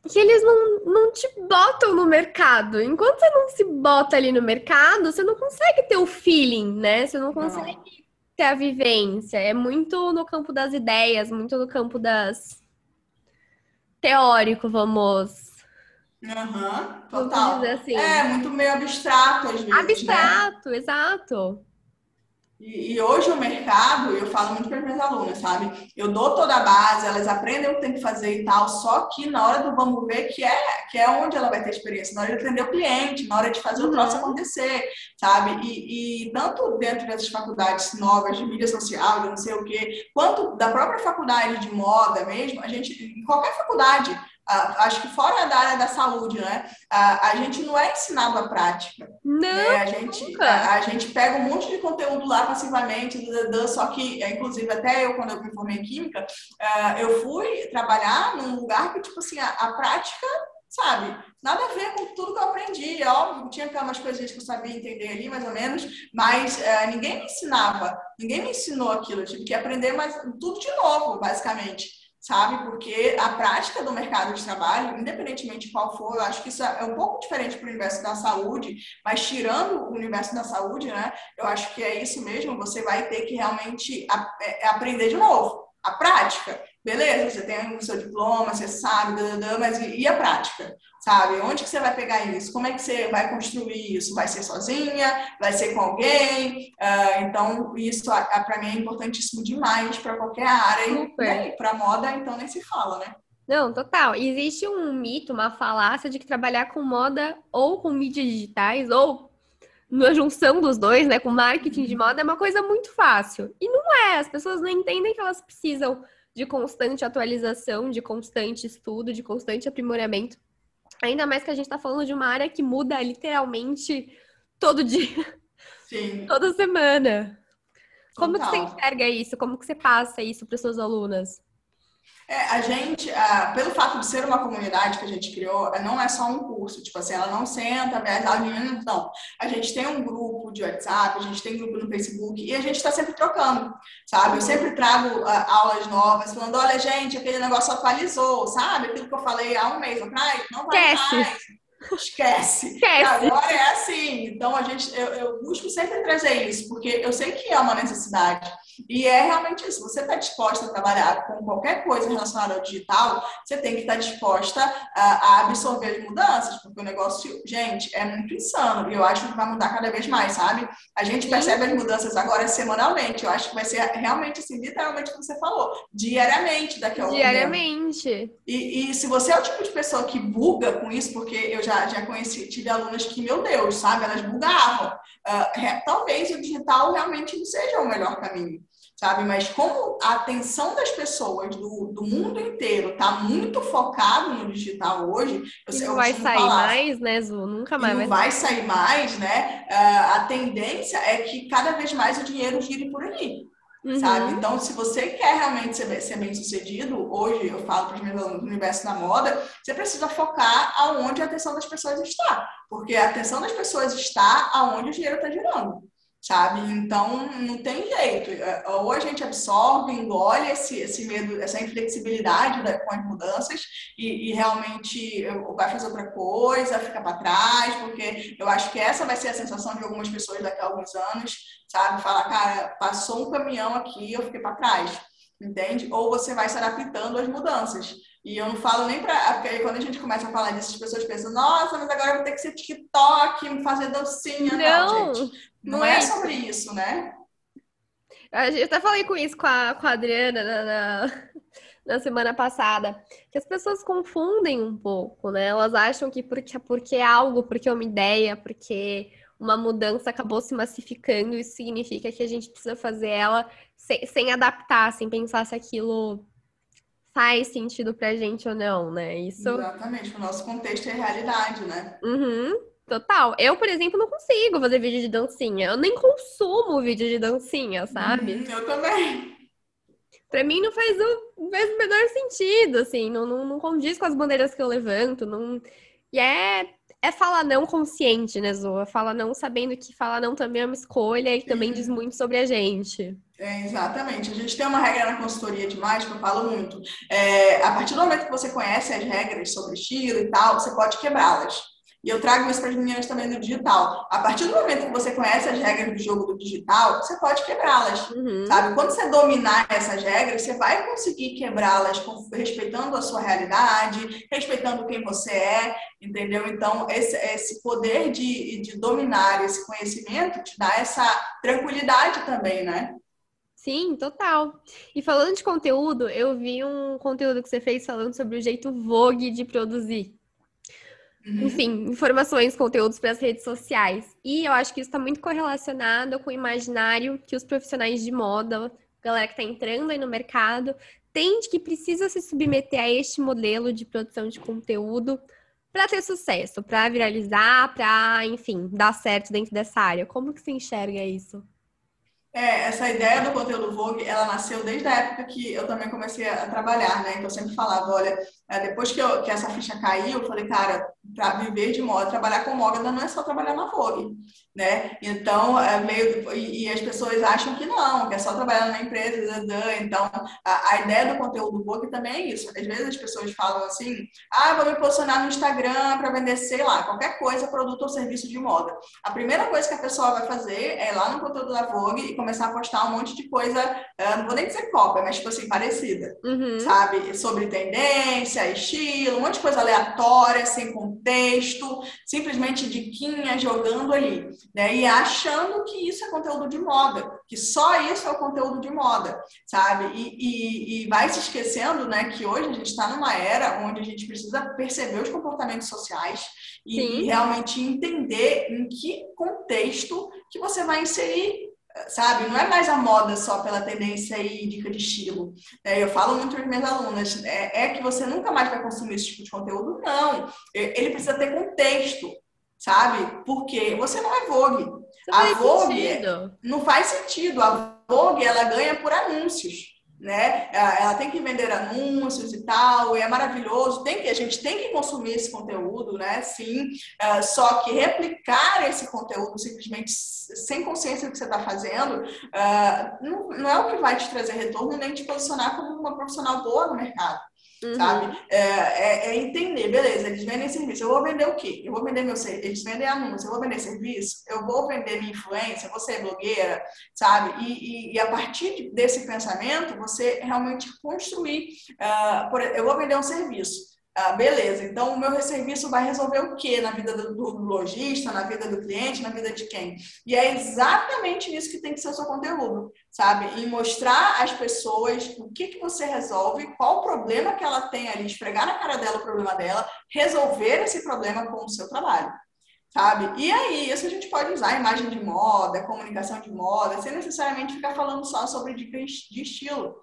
Que eles não, não te botam no mercado. Enquanto você não se bota ali no mercado, você não consegue ter o feeling, né? Você não consegue não. ter a vivência. É muito no campo das ideias, muito no campo das teórico, vamos. Uhum, total. Assim. É, muito meio abstrato às vezes. Né? Abstrato, né? exato. E, e, hoje o mercado, eu falo muito para as minhas alunas, sabe? Eu dou toda a base, elas aprendem o que tem que fazer e tal, só que na hora do vamos ver, que é, que é onde ela vai ter experiência, na hora de atender o cliente, na hora de fazer uhum. o troço acontecer, sabe? E, e, tanto dentro dessas faculdades novas de mídia social, de não sei o quê, quanto da própria faculdade de moda mesmo, a gente, em qualquer faculdade, acho que fora da área da saúde, né? A, a gente não é ensinado a prática. Não. Né? A, gente, a, a, gente pega um monte de conteúdo lá passivamente, só que, é, inclusive, até eu, quando eu me formei em Química, é, eu fui trabalhar num lugar que, tipo assim, a, a prática sabe? Nada a ver com tudo que eu aprendi. É óbvio, tinha umas coisas que eu sabia entender ali, mais ou menos, mas é, ninguém me ensinava, ninguém me ensinou aquilo. Eu tive que aprender mais, tudo de novo, basicamente sabe? Porque a prática do mercado de trabalho, independentemente de qual for, eu acho que isso é um pouco diferente para o universo da saúde, mas tirando o universo da saúde, né? Eu acho que é isso mesmo, você vai ter que realmente é, aprender de novo. A prática, beleza, você tem o seu diploma, você sabe, mas e a prática? sabe? Onde que você vai pegar isso? Como é que você vai construir isso? Vai ser sozinha? Vai ser com alguém? Uh, então, isso para mim é importantíssimo demais para qualquer área. Super. E para moda, então, nem se fala, né? Não, total. Existe um mito, uma falácia de que trabalhar com moda ou com mídias digitais ou na junção dos dois, né, com marketing de moda é uma coisa muito fácil. E não é, as pessoas não entendem que elas precisam de constante atualização, de constante estudo, de constante aprimoramento. Ainda mais que a gente está falando de uma área que muda literalmente todo dia. Sim. Toda semana. Como Total. que você enxerga isso? Como que você passa isso para suas alunas? É, a gente, ah, pelo fato de ser uma comunidade que a gente criou, não é só um curso, tipo assim, ela não senta, vê as aulas, não. A gente tem um grupo de WhatsApp, a gente tem grupo no Facebook e a gente está sempre trocando, sabe? Eu sempre trago ah, aulas novas, falando, olha, gente, aquele negócio atualizou, sabe? Aquilo que eu falei há um mês atrás, não vai Esquece. mais. Esquece. Esquece. Agora é assim. Então a gente, eu, eu, busco sempre trazer isso, porque eu sei que é uma necessidade. E é realmente isso. Você está disposta a trabalhar com qualquer coisa relacionada ao digital, você tem que estar tá disposta a, a, absorver as mudanças, porque o negócio, gente, é muito insano. E eu acho que vai mudar cada vez mais, sabe? A gente percebe as mudanças agora semanalmente. Eu acho que vai ser realmente assim, literalmente o que você falou, diariamente daqui a um Diariamente. E, e se você é o tipo de pessoa que buga com isso, porque eu já, já conheci, tive alunas que, meu Deus, sabe, elas bugavam. Uh, talvez o digital realmente não seja o melhor caminho sabe? Mas como a atenção das pessoas do, do mundo inteiro está muito focado no digital hoje, eu, não vai sair falar, mais, né, Zu? Nunca mais. Não vai sair mais, né? Uh, a tendência é que cada vez mais o dinheiro gire por ali. Uhum. Sabe? Então, se você quer realmente ser, ser bem sucedido, hoje eu falo para os meus alunos no universo da moda, você precisa focar aonde a atenção das pessoas está. Porque a atenção das pessoas está aonde o dinheiro está girando sabe? Então, não tem jeito. É, ou a gente absorve, engole esse, esse medo, essa inflexibilidade da, com as mudanças e, e, realmente vai fazer outra coisa, fica para trás, porque eu acho que essa vai ser a sensação de algumas pessoas daqui a alguns anos, sabe? Falar, cara, passou um caminhão aqui, eu fiquei para trás, entende? Ou você vai se adaptando às mudanças. E eu não falo nem para. Porque quando a gente começa a falar disso, as pessoas pensam, nossa, mas agora eu vou ter que ser TikTok, fazer dancinha. Não, não gente. Não, não é, é sobre isso, né? Eu até falei com isso com a, com a Adriana na, na, na, semana passada, que as pessoas confundem um pouco, né? Elas acham que porque, porque é algo, porque é uma ideia, porque uma mudança acabou se massificando, isso significa que a gente precisa fazer ela sem, sem adaptar, sem pensar se aquilo faz sentido pra gente ou não, né? Isso. Exatamente, o nosso contexto é realidade, né? Uhum. Total. Eu, por exemplo, não consigo fazer vídeo de dancinha. Eu nem consumo vídeo de dancinha, sabe? Hum, eu também. Pra mim não faz o, faz o menor sentido, assim. Não, não, não condiz com as bandeiras que eu levanto. Não... E é, é falar não consciente, né, Zoa? Fala não sabendo que falar não também é uma escolha e também diz muito sobre a gente. É, exatamente. A gente tem uma regra na consultoria demais que eu falo muito. É, a partir do momento que você conhece as regras sobre estilo e tal, você pode quebrá-las. E eu trago isso para as meninas também no digital. A partir do momento que você conhece as regras do jogo do digital, você pode quebrá-las, uhum. sabe? Quando você dominar essas regras, você vai conseguir quebrá-las respeitando a sua realidade, respeitando quem você é, entendeu? Então, esse, esse poder de, de dominar esse conhecimento te dá essa tranquilidade também, né? Sim, total. E falando de conteúdo, eu vi um conteúdo que você fez falando sobre o jeito Vogue de produzir. Uhum. Enfim, informações, conteúdos para as redes sociais. E eu acho que isso está muito correlacionado com o imaginário que os profissionais de moda, galera que está entrando aí no mercado, tem de que precisa se submeter a este modelo de produção de conteúdo para ter sucesso, para viralizar, para, enfim, dar certo dentro dessa área. Como que você enxerga isso? É, essa ideia do conteúdo Vogue, ela nasceu desde a época que eu também comecei a trabalhar, né? Então eu sempre falava, olha, depois que, eu, que essa ficha caiu, eu falei, cara, para viver de moda, trabalhar com moda não é só trabalhar na Vogue, né? Então, é meio, e, e, as pessoas acham que não, que é só trabalhar na empresa, então a, a, ideia do conteúdo Vogue também é isso. Às vezes as pessoas falam assim, ah, vou me posicionar no Instagram para vender, sei lá, qualquer coisa, produto ou serviço de moda. A primeira coisa que a pessoa vai fazer é ir lá no conteúdo da Vogue e começar a postar um monte de coisa, uh, não vou nem dizer cópia, mas tipo assim, parecida, uhum. sabe? Sobre tendência, estilo, um monte de coisa aleatória, sem contexto, simplesmente diquinha jogando ali, né? E achando que isso é conteúdo de moda, que só isso é o conteúdo de moda, sabe? E, e, e vai se esquecendo, né, que hoje a gente está numa era onde a gente precisa perceber os comportamentos sociais e, e realmente entender em que contexto que você vai inserir sabe? Não é mais a moda só pela tendência e dica de estilo. É, eu falo muito para minhas alunas, é, é, que você nunca mais vai consumir esse tipo de conteúdo? Não. Ele precisa ter contexto, sabe? Porque você não é Vogue. a Vogue não faz sentido. A Vogue ela ganha por anúncios né? Ela tem que vender anúncios e tal, e é maravilhoso. Tem que a gente tem que consumir esse conteúdo, né? Sim. Uh, só que replicar esse conteúdo simplesmente sem consciência do que você está fazendo uh, não, não é o que vai te trazer retorno nem te posicionar como uma profissional boa no mercado. Uhum. Sabe? É, é, é, entender, beleza, eles vendem serviço. Eu vou vender o quê? Eu vou vender meu serviço. Eles vendem anúncio, eu vou vender serviço, eu vou vender minha influência, eu vou ser blogueira, sabe? E, e, e a partir desse pensamento, você realmente construir. Uh, por, eu vou vender um serviço. Ah, beleza, então o meu serviço vai resolver o que na vida do, do lojista, na vida do cliente, na vida de quem? E é exatamente isso que tem que ser o seu conteúdo, sabe? Em mostrar às pessoas o que, que você resolve, qual o problema que ela tem ali, esfregar na cara dela o problema dela, resolver esse problema com o seu trabalho sabe? E aí, isso a gente pode usar imagem de moda, comunicação de moda, sem necessariamente ficar falando só sobre dicas de estilo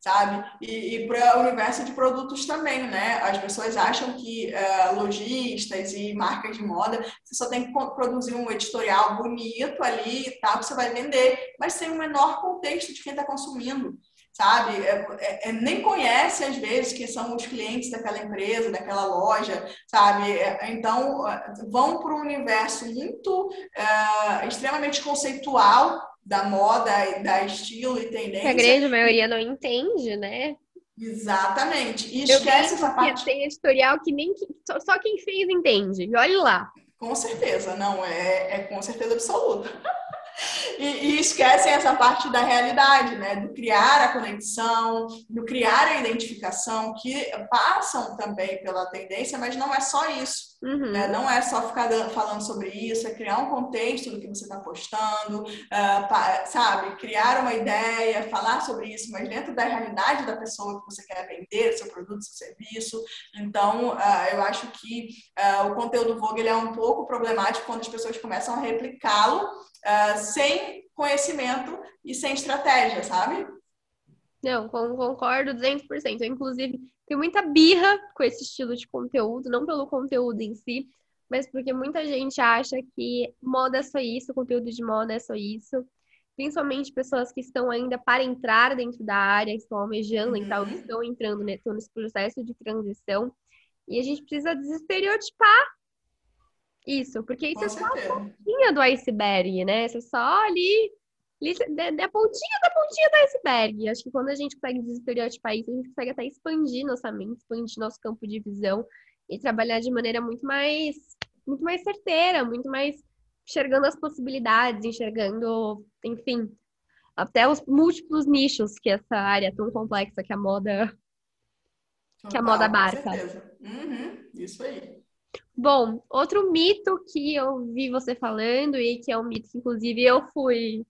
sabe? E, e para o universo de produtos também, né? As pessoas acham que uh, lojistas e marcas de moda, você só tem que produzir um editorial bonito ali e tal, que você vai vender, mas sem o menor contexto de quem está consumindo. Sabe? É, é, é, nem conhece, às vezes, quem são os clientes daquela empresa, daquela loja, sabe? É, então, vão para um universo muito, uh, extremamente conceitual da moda, da estilo e tendência. Que a grande maioria não entende, né? Exatamente. E esquece essa parte. Tem editorial que nem só quem fez entende. Olhe lá. Com certeza, não, é, é com certeza absoluta. E, e, esquecem essa parte da realidade, né? Do criar a conexão, do criar a identificação, que passam também pela tendência, mas não é só isso. Uhum. Né? Não é só ficar falando sobre isso, é criar um contexto do que você está postando, uh, sabe? Criar uma ideia, falar sobre isso, mas dentro da realidade da pessoa que você quer vender, seu produto, seu serviço. Então, uh, eu acho que uh, o conteúdo Vogue é um pouco problemático quando as pessoas começam a replicá-lo sem conhecimento e sem estratégia, sabe? Não, concordo 200%. Eu, inclusive, tem muita birra com esse estilo de conteúdo, não pelo conteúdo em si, mas porque muita gente acha que moda é só isso, conteúdo de moda é só isso. Principalmente pessoas que estão ainda para entrar dentro da área, estão almejando uhum. então, estão entrando né, estão nesse processo de transição. E a gente precisa desestereotipar isso, porque isso Com é só a pontinha do iceberg, né? Isso é só ali da pontinha da pontinha do iceberg. Acho que quando a gente consegue desestereotipar isso, a gente consegue até expandir nossa mente, expandir nosso campo de visão e trabalhar de maneira muito mais, muito mais certeira, muito mais enxergando as possibilidades, enxergando, enfim, até os múltiplos nichos que essa área tão complexa que a moda que a moda abarca. Uhum, isso aí. Bom, outro mito que eu vi você falando e que é um mito que inclusive eu fui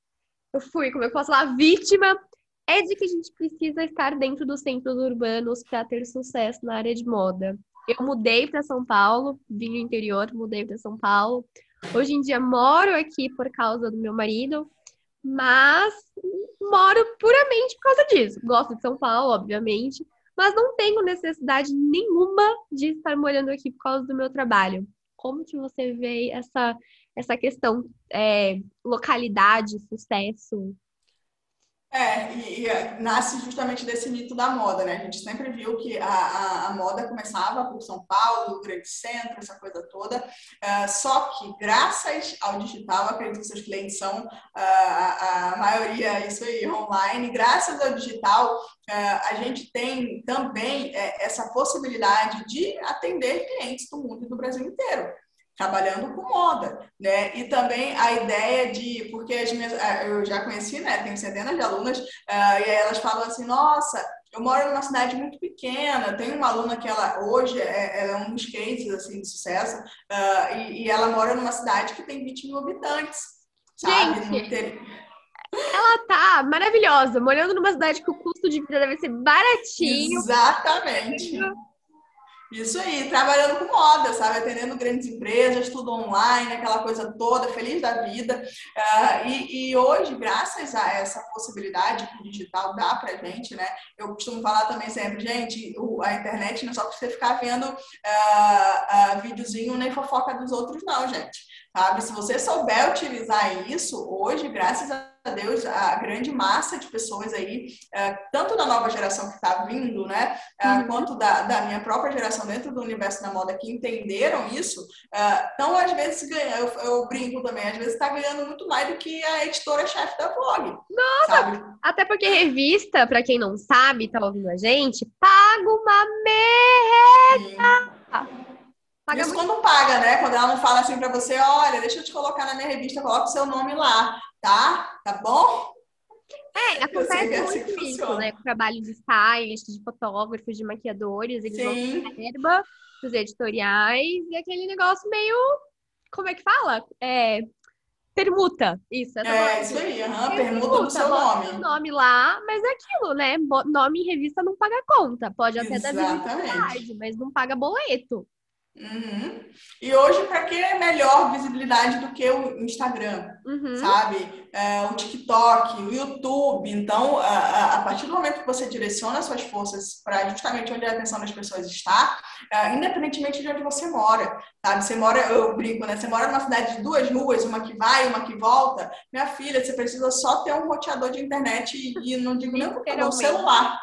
eu fui, como eu posso falar, vítima, é de que a gente precisa estar dentro dos centros urbanos para ter sucesso na área de moda. Eu mudei para São Paulo, vim do interior, mudei para São Paulo. Hoje em dia moro aqui por causa do meu marido, mas moro puramente por causa disso. Gosto de São Paulo, obviamente, mas não tenho necessidade nenhuma de estar morando aqui por causa do meu trabalho. Como que você vê essa essa questão é, localidade, sucesso? É, e, e, nasce justamente desse mito da moda, né? A gente sempre viu que a, a, a moda começava por São Paulo, grande centro, essa coisa toda. Uh, só que, graças ao digital, acredito que seus clientes são uh, a, a, maioria, isso aí, online. Graças ao digital, uh, a gente tem também é, essa possibilidade de atender clientes do mundo e do Brasil inteiro trabalhando com moda, né? E também a ideia de, porque as minhas, ah, eu já conheci, né? Tenho centenas de alunas, uh, e elas falam assim, nossa, eu moro numa cidade muito pequena, tem uma aluna que ela hoje é, é um dos cases assim, de sucesso, uh, e, e, ela mora numa cidade que tem 20 mil habitantes, sabe? Gente, ela tá maravilhosa, morando numa cidade que o custo de vida deve ser baratinho. Exatamente. Isso aí, trabalhando com moda, sabe? Atendendo grandes empresas, tudo online, aquela coisa toda, feliz da vida. Uh, e, e, hoje, graças a essa possibilidade que o digital dá pra gente, né? Eu costumo falar também sempre, gente, o, a internet não é só pra você ficar vendo uh, uh, videozinho nem fofoca dos outros, não, gente. sabe? Se você souber utilizar isso, hoje, graças a Deus, a grande massa de pessoas aí, é, tanto da nova geração que está vindo, né, é, uhum. quanto da, da, minha própria geração dentro do universo da moda que entenderam isso, então, às vezes, ganha, eu, eu brinco também, às vezes está ganhando muito mais do que a editora-chefe da Vogue. Nossa! Sabe? Até porque revista, para quem não sabe, tá ouvindo a gente, paga uma merda! Paga Isso muito... quando paga, né? Quando ela não fala assim para você, olha, deixa eu te colocar na minha revista, coloca o seu nome lá, tá? Tá bom? É, acontece é assim muito isso, né? Com trabalho de stylist, de fotógrafos, de maquiadores, eles Sim. vão verba dos editoriais e aquele negócio meio. Como é que fala? É. Permuta. Isso, É, isso aí, uhum, permuta, do seu nome. o nome lá, mas é aquilo, né? Nome em revista não paga conta. Pode até Exatamente. dar visibilidade, mas não paga boleto. Uhum. E hoje, para que é melhor visibilidade do que o Instagram, uhum. sabe? É, o TikTok, o YouTube. Então, a, a, partir do momento que você direciona suas forças para justamente onde a atenção das pessoas está, é, independentemente de onde você mora, sabe? Você mora, eu brinco, né? Você mora numa cidade de duas ruas, uma que vai, uma que volta. Minha filha, você precisa só ter um roteador de internet e, e não digo nem um celular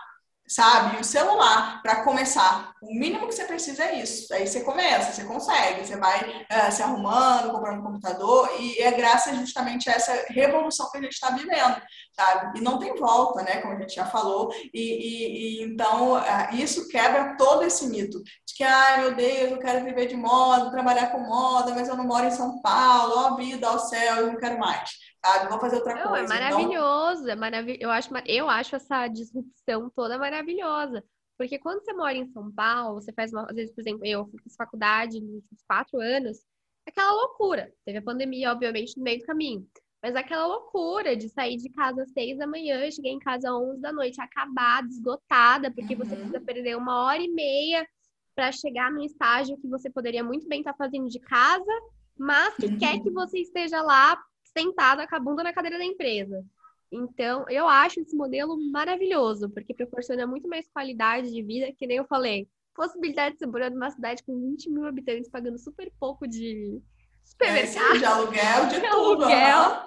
sabe? O celular, para começar. O mínimo que você precisa é isso. Aí você começa, você consegue, você vai uh, se arrumando, comprando um computador, e é graças justamente a essa revolução que a gente está vivendo, sabe? E não tem volta, né? Como a gente já falou. E, e, e então, uh, isso quebra todo esse mito de que, ai meu Deus, eu quero viver de moda, trabalhar com moda, mas eu não moro em São Paulo, ó vida, ó céu, eu não quero mais sabe? Vou fazer outra não, é coisa. É maravilhoso, então... é maravilhoso. Eu acho, eu acho essa disrupção toda maravilhosa. Porque quando você mora em São Paulo, você faz uma, às vezes, por exemplo, eu fiz faculdade nos quatro anos, aquela loucura. Teve a pandemia, obviamente, no meio do caminho. Mas aquela loucura de sair de casa às seis da manhã, chegar em casa às onze da noite, acabada, esgotada, porque uhum. você precisa perder uma hora e meia para chegar no estágio que você poderia muito bem estar tá fazendo de casa, mas que uhum. quer que você esteja lá sentada com a bunda na cadeira da empresa. Então, eu acho esse modelo maravilhoso, porque proporciona muito mais qualidade de vida, que nem eu falei. Possibilidade de ser morando numa cidade com 20 mil habitantes, pagando super pouco de supermercado. É, de aluguel, de, de tudo. Aluguel.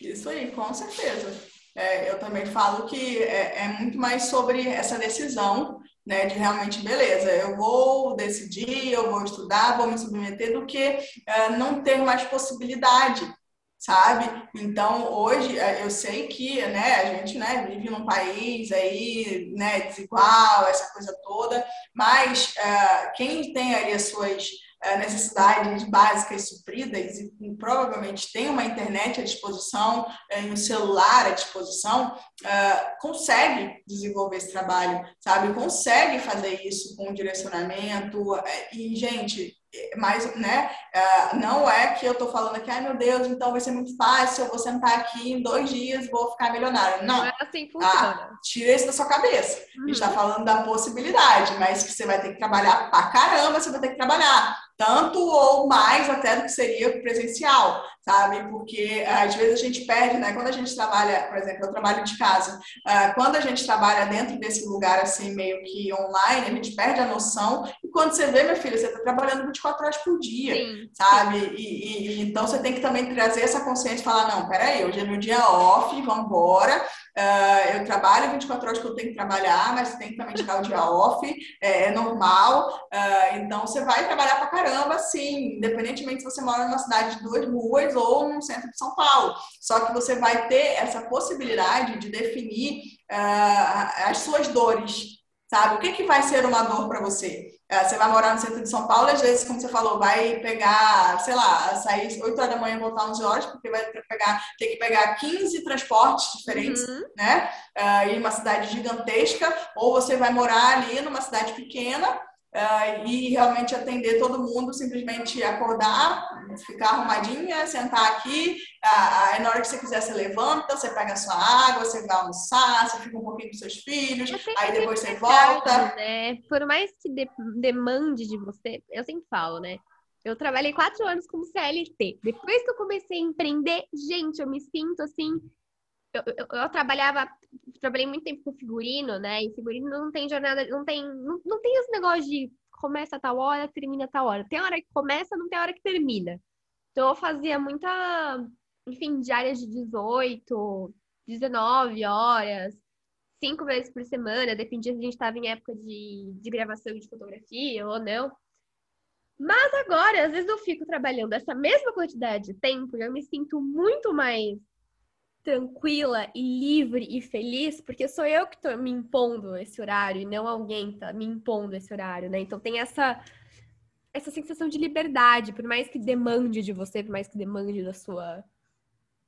Isso aí, com certeza. É, eu também falo que é, é, muito mais sobre essa decisão, né, de realmente, beleza, eu vou decidir, eu vou estudar, vou me submeter, do que é, não ter mais possibilidade sabe? Então, hoje, é, eu sei que, né, a gente, né, vive num país aí, né, desigual, essa coisa toda, mas uh, quem tem ali as suas uh, necessidades básicas supridas e, provavelmente tem uma internet à disposição, uh, um celular à disposição, consegue desenvolver esse trabalho, sabe? Consegue fazer isso com direcionamento e, gente, mas né, uh, não é que eu estou falando aqui, ai meu Deus, então vai ser muito fácil, eu vou sentar aqui em dois dias vou ficar milionário. Não, não é assim que funciona. Ah, tira isso da sua cabeça. Uhum. A gente está uhum. falando da possibilidade, mas que você vai ter que trabalhar pra caramba, você vai ter que trabalhar tanto ou mais até do que seria presencial, sabe? Porque às vezes a gente perde, né? Quando a gente trabalha, por exemplo, eu trabalho de casa, uh, quando a gente trabalha dentro desse lugar assim, meio que online, a gente perde a noção. E quando você vê, minha filha, você está trabalhando 24 horas por dia, Sim. sabe? E, e, então você tem que também trazer essa consciência e falar: não, peraí, hoje é meu dia off, vamos embora. Uh, eu trabalho 24 horas que eu tenho que trabalhar, mas tem que também tirar o dia off, é, é normal. Uh, então você vai trabalhar pra caramba, sim, independentemente se você mora numa cidade de duas ruas ou no centro de São Paulo. Só que você vai ter essa possibilidade de definir uh, as suas dores, sabe? O que, que vai ser uma dor para você? É, você vai morar no centro de São Paulo, às vezes, como você falou, vai pegar, sei lá, sair 8 horas da manhã e voltar 11 horas, porque vai ter que pegar, ter que pegar 15 transportes diferentes, uhum. né? Uh, em uma cidade gigantesca, ou você vai morar ali numa cidade pequena, Uh, e realmente atender todo mundo, simplesmente acordar, ficar arrumadinha, sentar aqui, uh, aí na hora que você quiser você levanta, você pega a sua água, você vai almoçar, você fica um pouquinho com seus filhos, aí depois você volta. Né? Por mais que de demande de você, eu sempre falo, né? Eu trabalhei quatro anos como CLT. Depois que eu comecei a empreender, gente, eu me sinto assim. Eu, eu, eu trabalhava trabalhei muito tempo com figurino, né? E figurino não tem jornada, não tem, não, não tem esse negócio de começa a tal hora, termina a tal hora. Tem hora que começa, não tem hora que termina. Então eu fazia muita, enfim, diárias de 18, 19 horas, cinco vezes por semana, dependia se a gente estava em época de, de gravação de fotografia ou não. Mas agora, às vezes eu fico trabalhando essa mesma quantidade de tempo e eu me sinto muito mais tranquila e livre e feliz, porque sou eu que estou me impondo esse horário e não alguém tá me impondo esse horário, né? Então tem essa essa sensação de liberdade, por mais que demande de você, por mais que demande da sua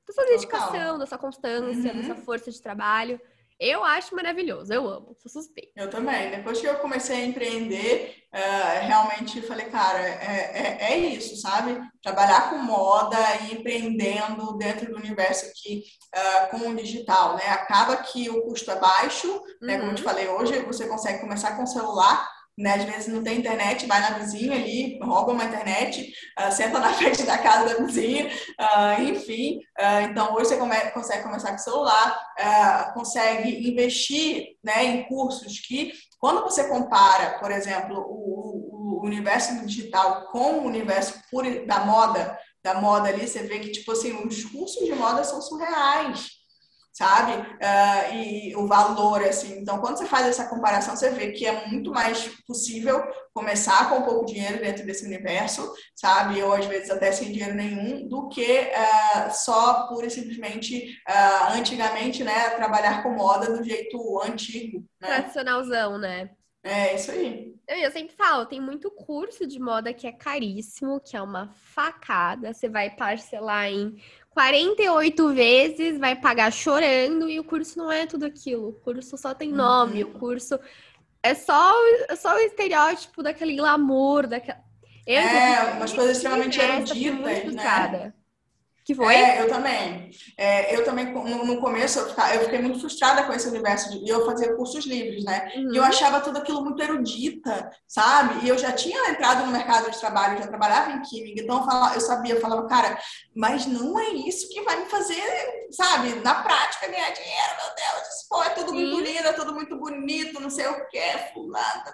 da sua dedicação, Total. da sua constância, uhum. da sua força de trabalho. Eu acho maravilhoso, eu amo, sou suspeita. Eu também. Depois que eu comecei a empreender, uh, realmente falei, cara, é, é, é, isso, sabe? Trabalhar com moda e empreendendo dentro do universo aqui uh, com o digital, né? Acaba que o custo é baixo, né? Como eu te uhum. falei, hoje você consegue começar com o celular né? Às vezes não tem internet, vai na vizinha ali, rouba uma internet, uh, senta na frente da casa da vizinha, uh, enfim. Uh, então, hoje você come consegue começar com o celular, consegue investir né, em cursos que, quando você compara, por exemplo, o, o universo digital com o universo da moda, da moda ali, você vê que, tipo assim, os cursos de moda são surreais sabe? Uh, e o valor, assim. Então, quando você faz essa comparação, você vê que é muito mais possível começar com pouco dinheiro dentro desse universo, sabe? Ou às vezes até sem dinheiro nenhum, do que uh, só pura e simplesmente, uh, antigamente, né, trabalhar com moda do jeito antigo. Né? Tradicionalzão, né? É, isso aí. Eu sempre falo, tem muito curso de moda que é caríssimo, que é uma facada. Você vai parcelar em 48 vezes, vai pagar chorando e o curso não é tudo aquilo. O curso só tem nome, uhum. o curso é só, é só o estereótipo daquele glamour, daquela. Eu, é, umas coisas extremamente eruditas, né? Que foi? É, eu também. É, eu também, no, no começo, eu, ficava, eu, fiquei muito frustrada com esse universo. De, e eu fazia cursos livres, né? Uhum. E eu uhum. achava tudo aquilo muito erudita, sabe? E eu já tinha entrado no mercado de trabalho, já trabalhava em química, então eu, falava, eu sabia, eu falava, cara, mas não é isso que vai me fazer, sabe, na prática ganhar dinheiro, meu Deus. Pô, é tudo Sim. muito lindo, é tudo muito bonito, não sei o que, fulano,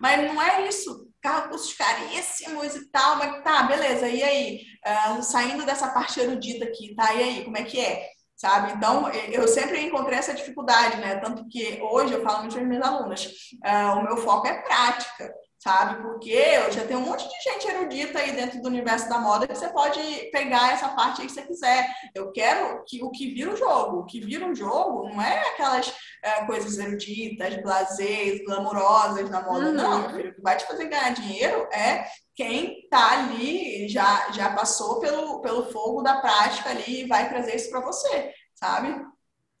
mas não é isso carro custos caríssimos e tal, mas tá, beleza, e aí? Uh, saindo dessa parte erudita aqui, tá? E aí, como é que é? Sabe? Então, eu sempre encontrei essa dificuldade, né? Tanto que hoje eu falo muito para as minhas alunas, uh, o meu foco é prática sabe? Porque eu já tenho um monte de gente erudita aí dentro do universo da moda que você pode pegar essa parte aí que você quiser. Eu quero que o que vira o jogo, o que vira um jogo não é aquelas é, coisas eruditas, blasés, glamurosas na moda, uhum. não. O que vai te fazer ganhar dinheiro é quem tá ali, já, já passou pelo, pelo fogo da prática ali e vai trazer isso para você, sabe?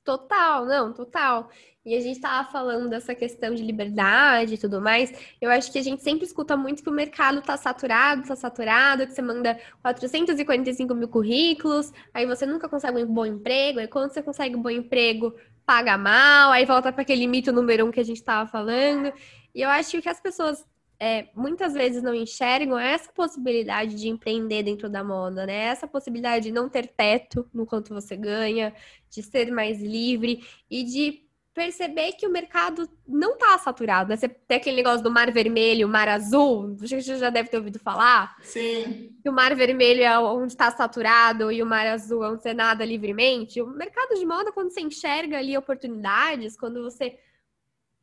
Total, não, total. E a gente estava falando dessa questão de liberdade e tudo mais. Eu acho que a gente sempre escuta muito que o mercado está saturado, está saturado, que você manda 445 mil currículos, aí você nunca consegue um bom emprego, aí quando você consegue um bom emprego, paga mal, aí volta para aquele mito número um que a gente estava falando. E eu acho que as pessoas é, muitas vezes não enxergam essa possibilidade de empreender dentro da moda, né? Essa possibilidade de não ter teto no quanto você ganha, de ser mais livre e de perceber que o mercado não está saturado, né? Você tem aquele negócio do mar vermelho, mar azul, você já deve ter ouvido falar. Sim. Que o mar vermelho é onde está saturado e o mar azul é onde você nada livremente. O mercado de moda, quando você enxerga ali oportunidades, quando você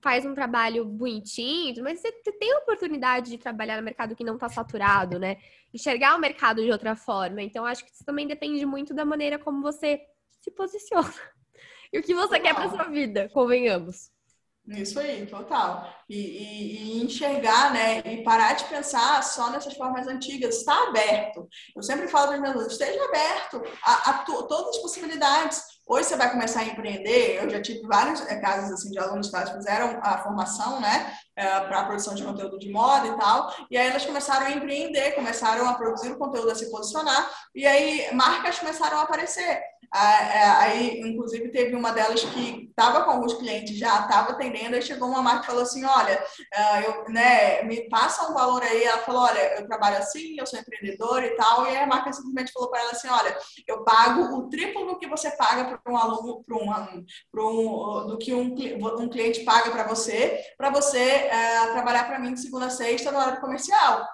faz um trabalho bonitinho, mas você tem a oportunidade de trabalhar no mercado que não está saturado, né? Enxergar o mercado de outra forma. Então, acho que isso também depende muito da maneira como você se posiciona. E o que você total. quer para sua vida, convenhamos. Isso aí, total. E, e, e, enxergar, né? E parar de pensar só nessas formas antigas. Está aberto. Eu sempre falo para os meus alunos, esteja aberto a, a todas as possibilidades. Hoje você vai começar a empreender. Eu já tive vários é, casos assim de alunos que fizeram a formação, né, eh, para a produção de conteúdo de moda e tal. E aí elas começaram a empreender, começaram a produzir o conteúdo, a se posicionar. E aí marcas começaram a aparecer. É, aí, inclusive, teve uma delas que estava com alguns clientes já, estava atendendo, aí chegou uma marca e falou assim: Olha, eu, né, me passa um valor aí. Ela falou: Olha, eu trabalho assim, eu sou empreendedora e tal. E a marca simplesmente falou para ela assim: Olha, eu pago o triplo do que você paga para um aluno, para um um, do que um, um cliente paga para você, para você é, trabalhar para mim de segunda a sexta no horário comercial.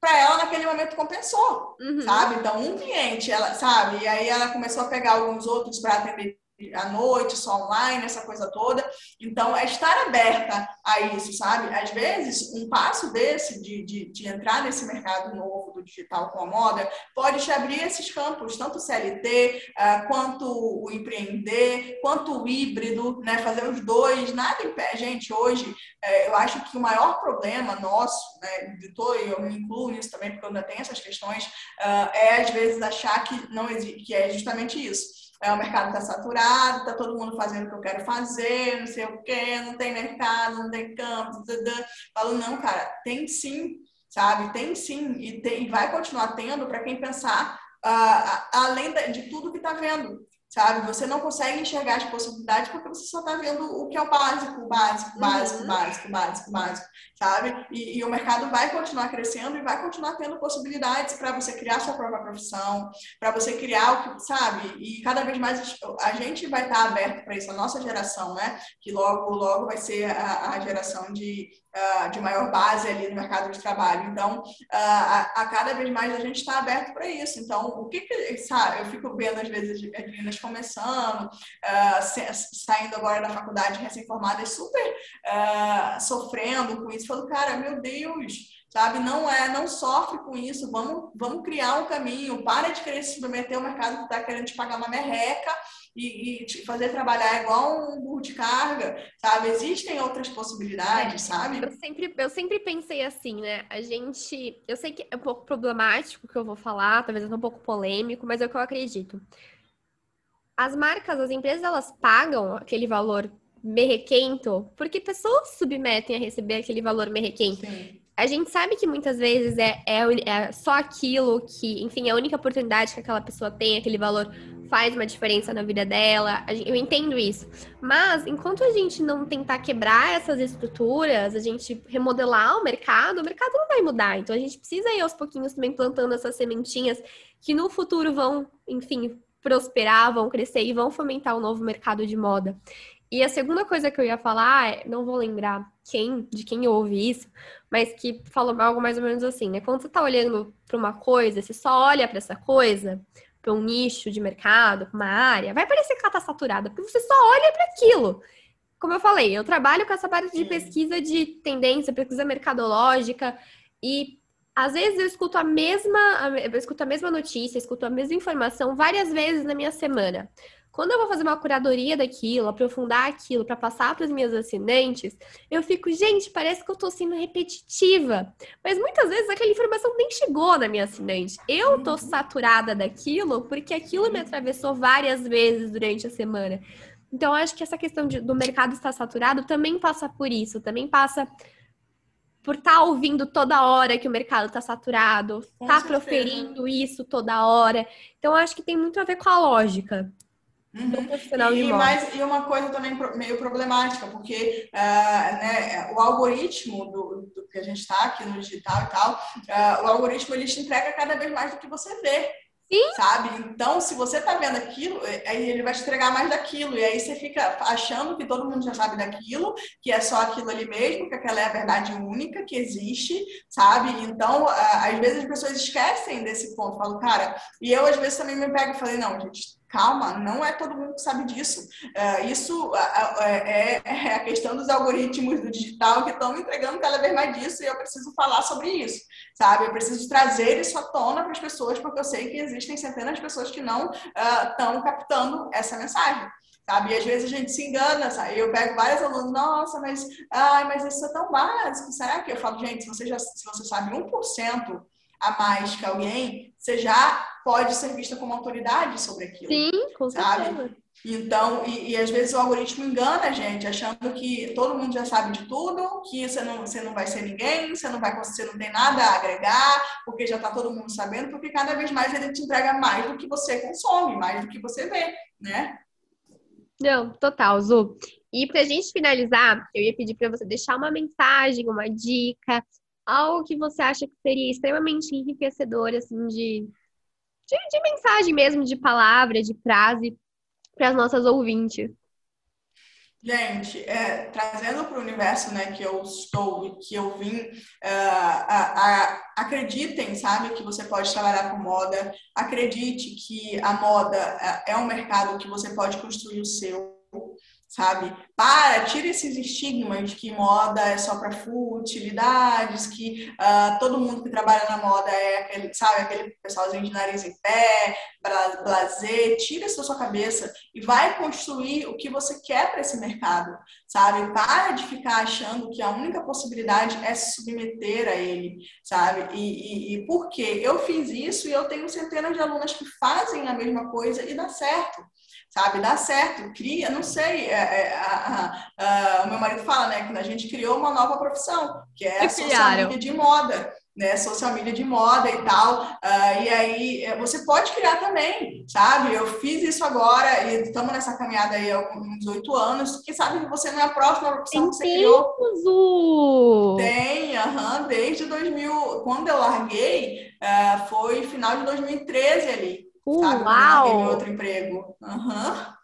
para ela naquele momento compensou, uhum. sabe? Então, um cliente, ela, sabe? E aí ela começou a pegar alguns outros para atender à noite, só online, essa coisa toda. Então, é estar aberta a isso, sabe? Às vezes, um passo desse, de, de, de entrar nesse mercado novo do digital com a moda, pode te abrir esses campos, tanto o CLT, ah, quanto o empreender, quanto o híbrido, né? Fazer os dois, nada em pé. Gente, hoje, é, eu acho que o maior problema nosso, né, editor, e eu me incluo nisso também, porque eu ainda tenho essas questões, uh, é às vezes achar que não existe, que é justamente isso é, o mercado está saturado, está todo mundo fazendo o que eu quero fazer, não sei o quê, não tem mercado, não tem campo. Falo, não, cara, tem sim, sabe? Tem sim, e, tem, e vai continuar tendo para quem pensar uh, além de tudo que está vendo sabe? Você não consegue enxergar as possibilidades porque você só está vendo o que é o básico, o básico, o básico, uhum. básico, básico, básico, sabe? E, e, o mercado vai continuar crescendo e vai continuar tendo possibilidades para você criar sua própria profissão, para você criar o que, sabe? E cada vez mais a gente vai estar tá aberto para isso, a nossa geração, né? Que logo, logo vai ser a, a geração de uh, de maior base ali no mercado de trabalho. Então, uh, a, a, cada vez mais a gente está aberto para isso. Então, o que, que sabe, eu fico vendo às vezes as meninas começando, uh, saindo agora da faculdade recém-formadas, super sofrendo com isso, falando, cara, meu Deus, sabe? Não é, não sofre com isso. Vamos, vamos criar um caminho. Para de querer se submeter ao mercado que está querendo te pagar uma merreca e, e fazer trabalhar igual um burro de carga, sabe? Existem outras possibilidades, é, sabe? Eu sempre, eu sempre pensei assim, né? A gente. Eu sei que é um pouco problemático o que eu vou falar, talvez é um pouco polêmico, mas é o que eu acredito. As marcas, as empresas, elas pagam aquele valor merrequento porque pessoas submetem a receber aquele valor merrequento. Sim. A gente sabe que muitas vezes é, é, é, só aquilo que, enfim, é a única oportunidade que aquela pessoa tem, aquele valor faz uma diferença na vida dela. Eu entendo isso. Mas enquanto a gente não tentar quebrar essas estruturas, a gente remodelar o mercado, o mercado não vai mudar. Então a gente precisa ir aos pouquinhos também plantando essas sementinhas que no futuro vão, enfim, prosperar, vão crescer e vão fomentar o um novo mercado de moda. E a segunda coisa que eu ia falar, é, não vou lembrar quem, de quem ouve isso, mas que falou algo mais ou menos assim, né? Quando você tá olhando para uma coisa, você só olha para essa coisa, para um nicho de mercado, uma área, vai parecer que ela tá saturada, porque você só olha para aquilo. Como eu falei, eu trabalho com essa parte de pesquisa de tendência, pesquisa mercadológica, e às vezes eu escuto a mesma, eu escuto a mesma notícia, escuto a mesma informação várias vezes na minha semana. Quando eu vou fazer uma curadoria daquilo, aprofundar aquilo para passar para os meus assinantes, eu fico, gente, parece que eu estou sendo repetitiva. Mas muitas vezes aquela informação nem chegou na minha assinante. Eu estou saturada daquilo porque aquilo me atravessou várias vezes durante a semana. Então, acho que essa questão de, do mercado estar saturado também passa por isso, também passa por estar tá ouvindo toda hora que o mercado está saturado, tá proferindo isso toda hora. Então, acho que tem muito a ver com a lógica. Uhum. e, mais, e uma coisa também meio problemática, porque uh, né, o algoritmo do, do, que a gente está aqui no digital e tal, uh, o algoritmo ele te entrega cada vez mais do que você vê. Sim. Sabe? Então, se você tá vendo aquilo, é, aí ele vai te entregar mais daquilo. E aí você fica achando que todo mundo já sabe daquilo, que é só aquilo ali mesmo, que aquela é a verdade única que existe, sabe? Então, às vezes as pessoas esquecem desse ponto. Falo, cara, e eu às vezes também me pego e falei, não, gente, calma, não é todo mundo que sabe disso. Uh, isso é, é, a questão dos algoritmos do digital que estão entregando cada vez mais disso e eu preciso falar sobre isso, sabe? Eu preciso trazer isso à tona para as pessoas, porque eu sei que existem centenas de pessoas que não estão uh, captando essa mensagem. Sabe? E às vezes a gente se engana, sabe? Eu pego vários alunos, nossa, mas, ai, mas isso é tão básico, será que? Eu falo, gente, se você, já, se você sabe 1% a mais que alguém, você já pode ser vista como autoridade sobre aquilo. Sim, com sabe? Então, e, e, às vezes o algoritmo engana a gente, achando que todo mundo já sabe de tudo, que você não, você não vai ser ninguém, você não vai você não tem nada a agregar, porque já está todo mundo sabendo, porque cada vez mais ele te entrega mais do que você consome, mais do que você vê, né? Não, total, Zu. E para a gente finalizar, eu ia pedir para você deixar uma mensagem, uma dica, algo que você acha que seria extremamente enriquecedor, assim, de de, de mensagem mesmo, de palavra, de frase para as nossas ouvintes. Gente, é, trazendo para o universo né, que eu estou e que eu vim, uh, a, a, acreditem, sabe, que você pode trabalhar com moda, acredite que a moda é, é um mercado que você pode construir o seu, sabe? Para, tira esses estigmas de que moda é só para futilidades, que uh, todo mundo que trabalha na moda é aquele, sabe, aquele pessoalzinho de nariz em pé, blazer, tira isso da sua cabeça e vai construir o que você quer para esse mercado, sabe? Para de ficar achando que a única possibilidade é se submeter a ele, sabe? E, e, e por quê? Eu fiz isso e eu tenho centenas de alunas que fazem a mesma coisa e dá certo sabe? Dá certo, cria, não sei. É, é, a, a, a, o meu marido fala, né, que a gente criou uma nova profissão, que é a social media de moda. Né, social media de moda e tal, uh, e aí é, você pode criar também, sabe? Eu fiz isso agora e estamos nessa caminhada aí há uns oito anos. Quem sabe que você não é a próxima profissão que você criou? Tem, aham, desde 2000, quando eu larguei, uh, foi final de 2013 ali. Uau! Sabe? Em outro emprego. Uhum.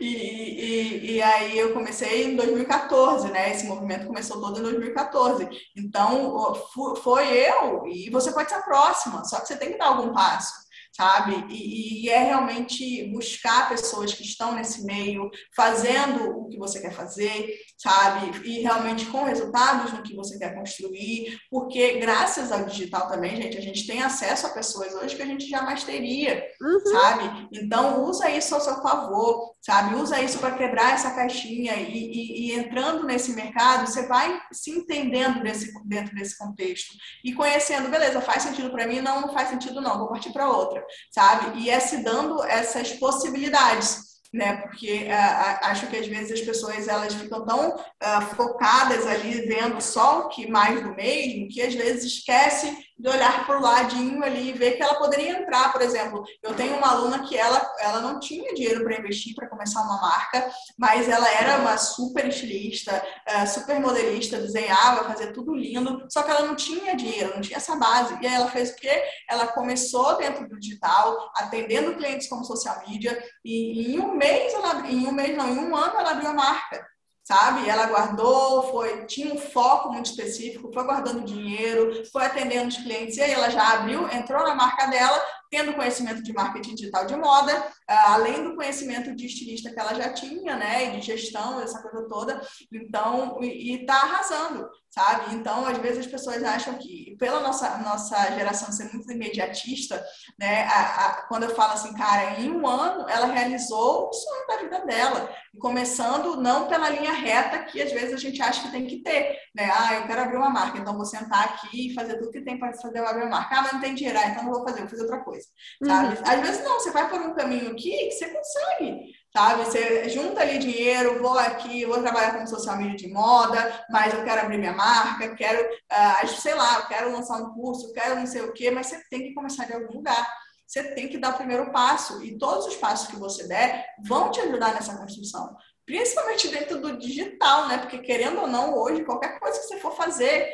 E, e, e, aí eu comecei em 2014, né? Esse movimento começou todo em 2014. Então, foi eu, e você pode ser a próxima, só que você tem que dar algum passo sabe? E, e, é realmente buscar pessoas que estão nesse meio, fazendo o que você quer fazer, sabe? E realmente com resultados no que você quer construir, porque graças ao digital também, gente, a gente tem acesso a pessoas hoje que a gente jamais teria, uhum. sabe? Então, usa isso ao seu favor, sabe? Usa isso para quebrar essa caixinha e, e, e, entrando nesse mercado, você vai se entendendo desse, dentro desse contexto e conhecendo, beleza, faz sentido para mim? Não, não faz sentido não, vou partir para outra sabe? E é se dando essas possibilidades. Né? Porque uh, acho que às vezes as pessoas elas ficam tão uh, focadas ali vendo só o que mais do mesmo que às vezes esquece de olhar para o ladinho ali e ver que ela poderia entrar, por exemplo. Eu tenho uma aluna que ela, ela não tinha dinheiro para investir para começar uma marca, mas ela era uma super estilista, eh, super modelista, desenhava, fazia tudo lindo, só que ela não tinha dinheiro, não tinha essa base. E aí ela fez o quê? Ela começou dentro do digital, atendendo clientes como social media, e em um mês, ela, em um mês não, em um ano ela abriu a marca sabe? Ela guardou, foi, tinha um foco muito específico, foi guardando dinheiro, foi atendendo os clientes, e aí ela já abriu, entrou na marca dela, tendo conhecimento de marketing digital de moda, ah, além do conhecimento de estilista que ela já tinha, né, e de gestão, essa coisa toda, então, e, e tá arrasando, sabe? Então, às vezes as pessoas acham que, pela nossa, nossa geração ser muito imediatista, né, a, a, quando eu falo assim, cara, em um ano ela realizou o sonho da vida dela, começando não pela linha reta que às vezes a gente acha que tem que ter, né? Ah, eu quero abrir uma marca, então vou sentar aqui e fazer tudo que tem para fazer eu abrir uma marca. Ah, mas não tem dinheiro, ah, então não vou fazer, vou fazer outra coisa, sabe? Uhum. Às vezes não, você vai por um caminho aqui que você consegue, sabe? Você junta ali dinheiro, vou aqui, vou trabalhar como social media de moda, mas eu quero abrir minha marca, quero, uh, sei lá, eu quero lançar um curso, quero não sei o quê, mas você tem que começar de algum lugar. Você tem que dar o primeiro passo e todos os passos que você der vão te ajudar nessa construção. Principalmente dentro do digital, né? Porque querendo ou não, hoje, qualquer coisa que você for fazer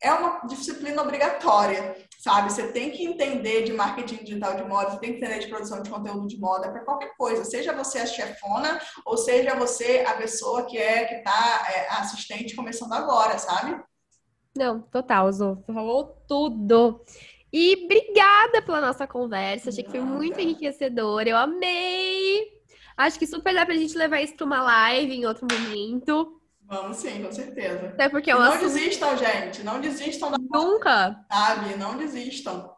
é uma disciplina obrigatória, sabe? Você tem que entender de marketing digital de moda, você tem que entender de produção de conteúdo de moda para qualquer coisa, seja você a chefona ou seja você a pessoa que é que está é, assistente começando agora, sabe? Não, total, Zô. Falou tudo. E obrigada pela nossa conversa. Achei que foi muito enriquecedora. Eu amei. Acho que super dá pra gente levar isso pra uma live em outro momento. Vamos sim, com certeza. Até porque eu não assunto... desistam, gente. Não desistam da Nunca. Sabe? Não desistam.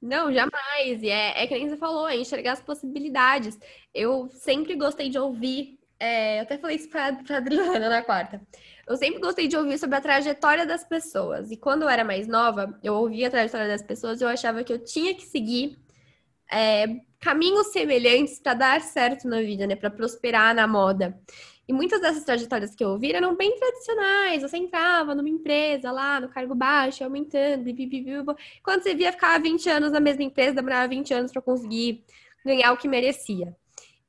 Não, jamais. E é, é que nem você falou, é enxergar as possibilidades. Eu sempre gostei de ouvir. É, eu até falei isso pra, pra Adriana na quarta. Eu sempre gostei de ouvir sobre a trajetória das pessoas. E quando eu era mais nova, eu ouvia a trajetória das pessoas e eu achava que eu tinha que seguir é, caminhos semelhantes para dar certo na vida, né? Para prosperar na moda. E muitas dessas trajetórias que eu ouvi eram bem tradicionais. Você entrava numa empresa lá, no cargo baixo, aumentando, quando você via ficar 20 anos na mesma empresa, demorava 20 anos para conseguir ganhar o que merecia.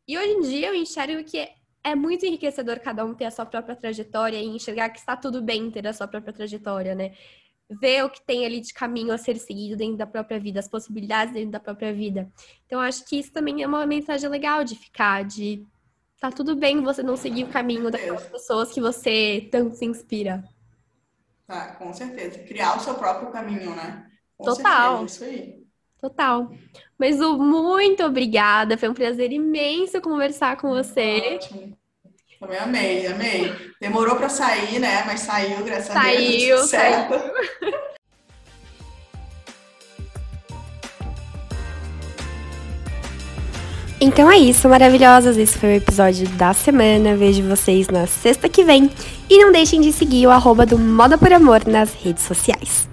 E hoje em dia eu enxergo que é muito enriquecedor cada um ter a sua própria trajetória e enxergar que está tudo bem ter a sua própria trajetória, né? Ver o que tem ali de caminho a ser seguido dentro da própria vida, as possibilidades dentro da própria vida. Então, acho que isso também é uma mensagem legal de ficar, de Tá tudo bem você não seguir o caminho daquelas pessoas que você tanto se inspira. Tá, com certeza. Criar o seu próprio caminho, né? Com Total. Certeza, isso aí. Total. Mas muito obrigada. Foi um prazer imenso conversar com você. Ótimo. Também amei, amei. Demorou para sair, né? Mas saiu, graças saiu, a Deus. Saiu, saiu. Então é isso, maravilhosas. Esse foi o episódio da semana. Vejo vocês na sexta que vem. E não deixem de seguir o arroba do Moda por Amor nas redes sociais.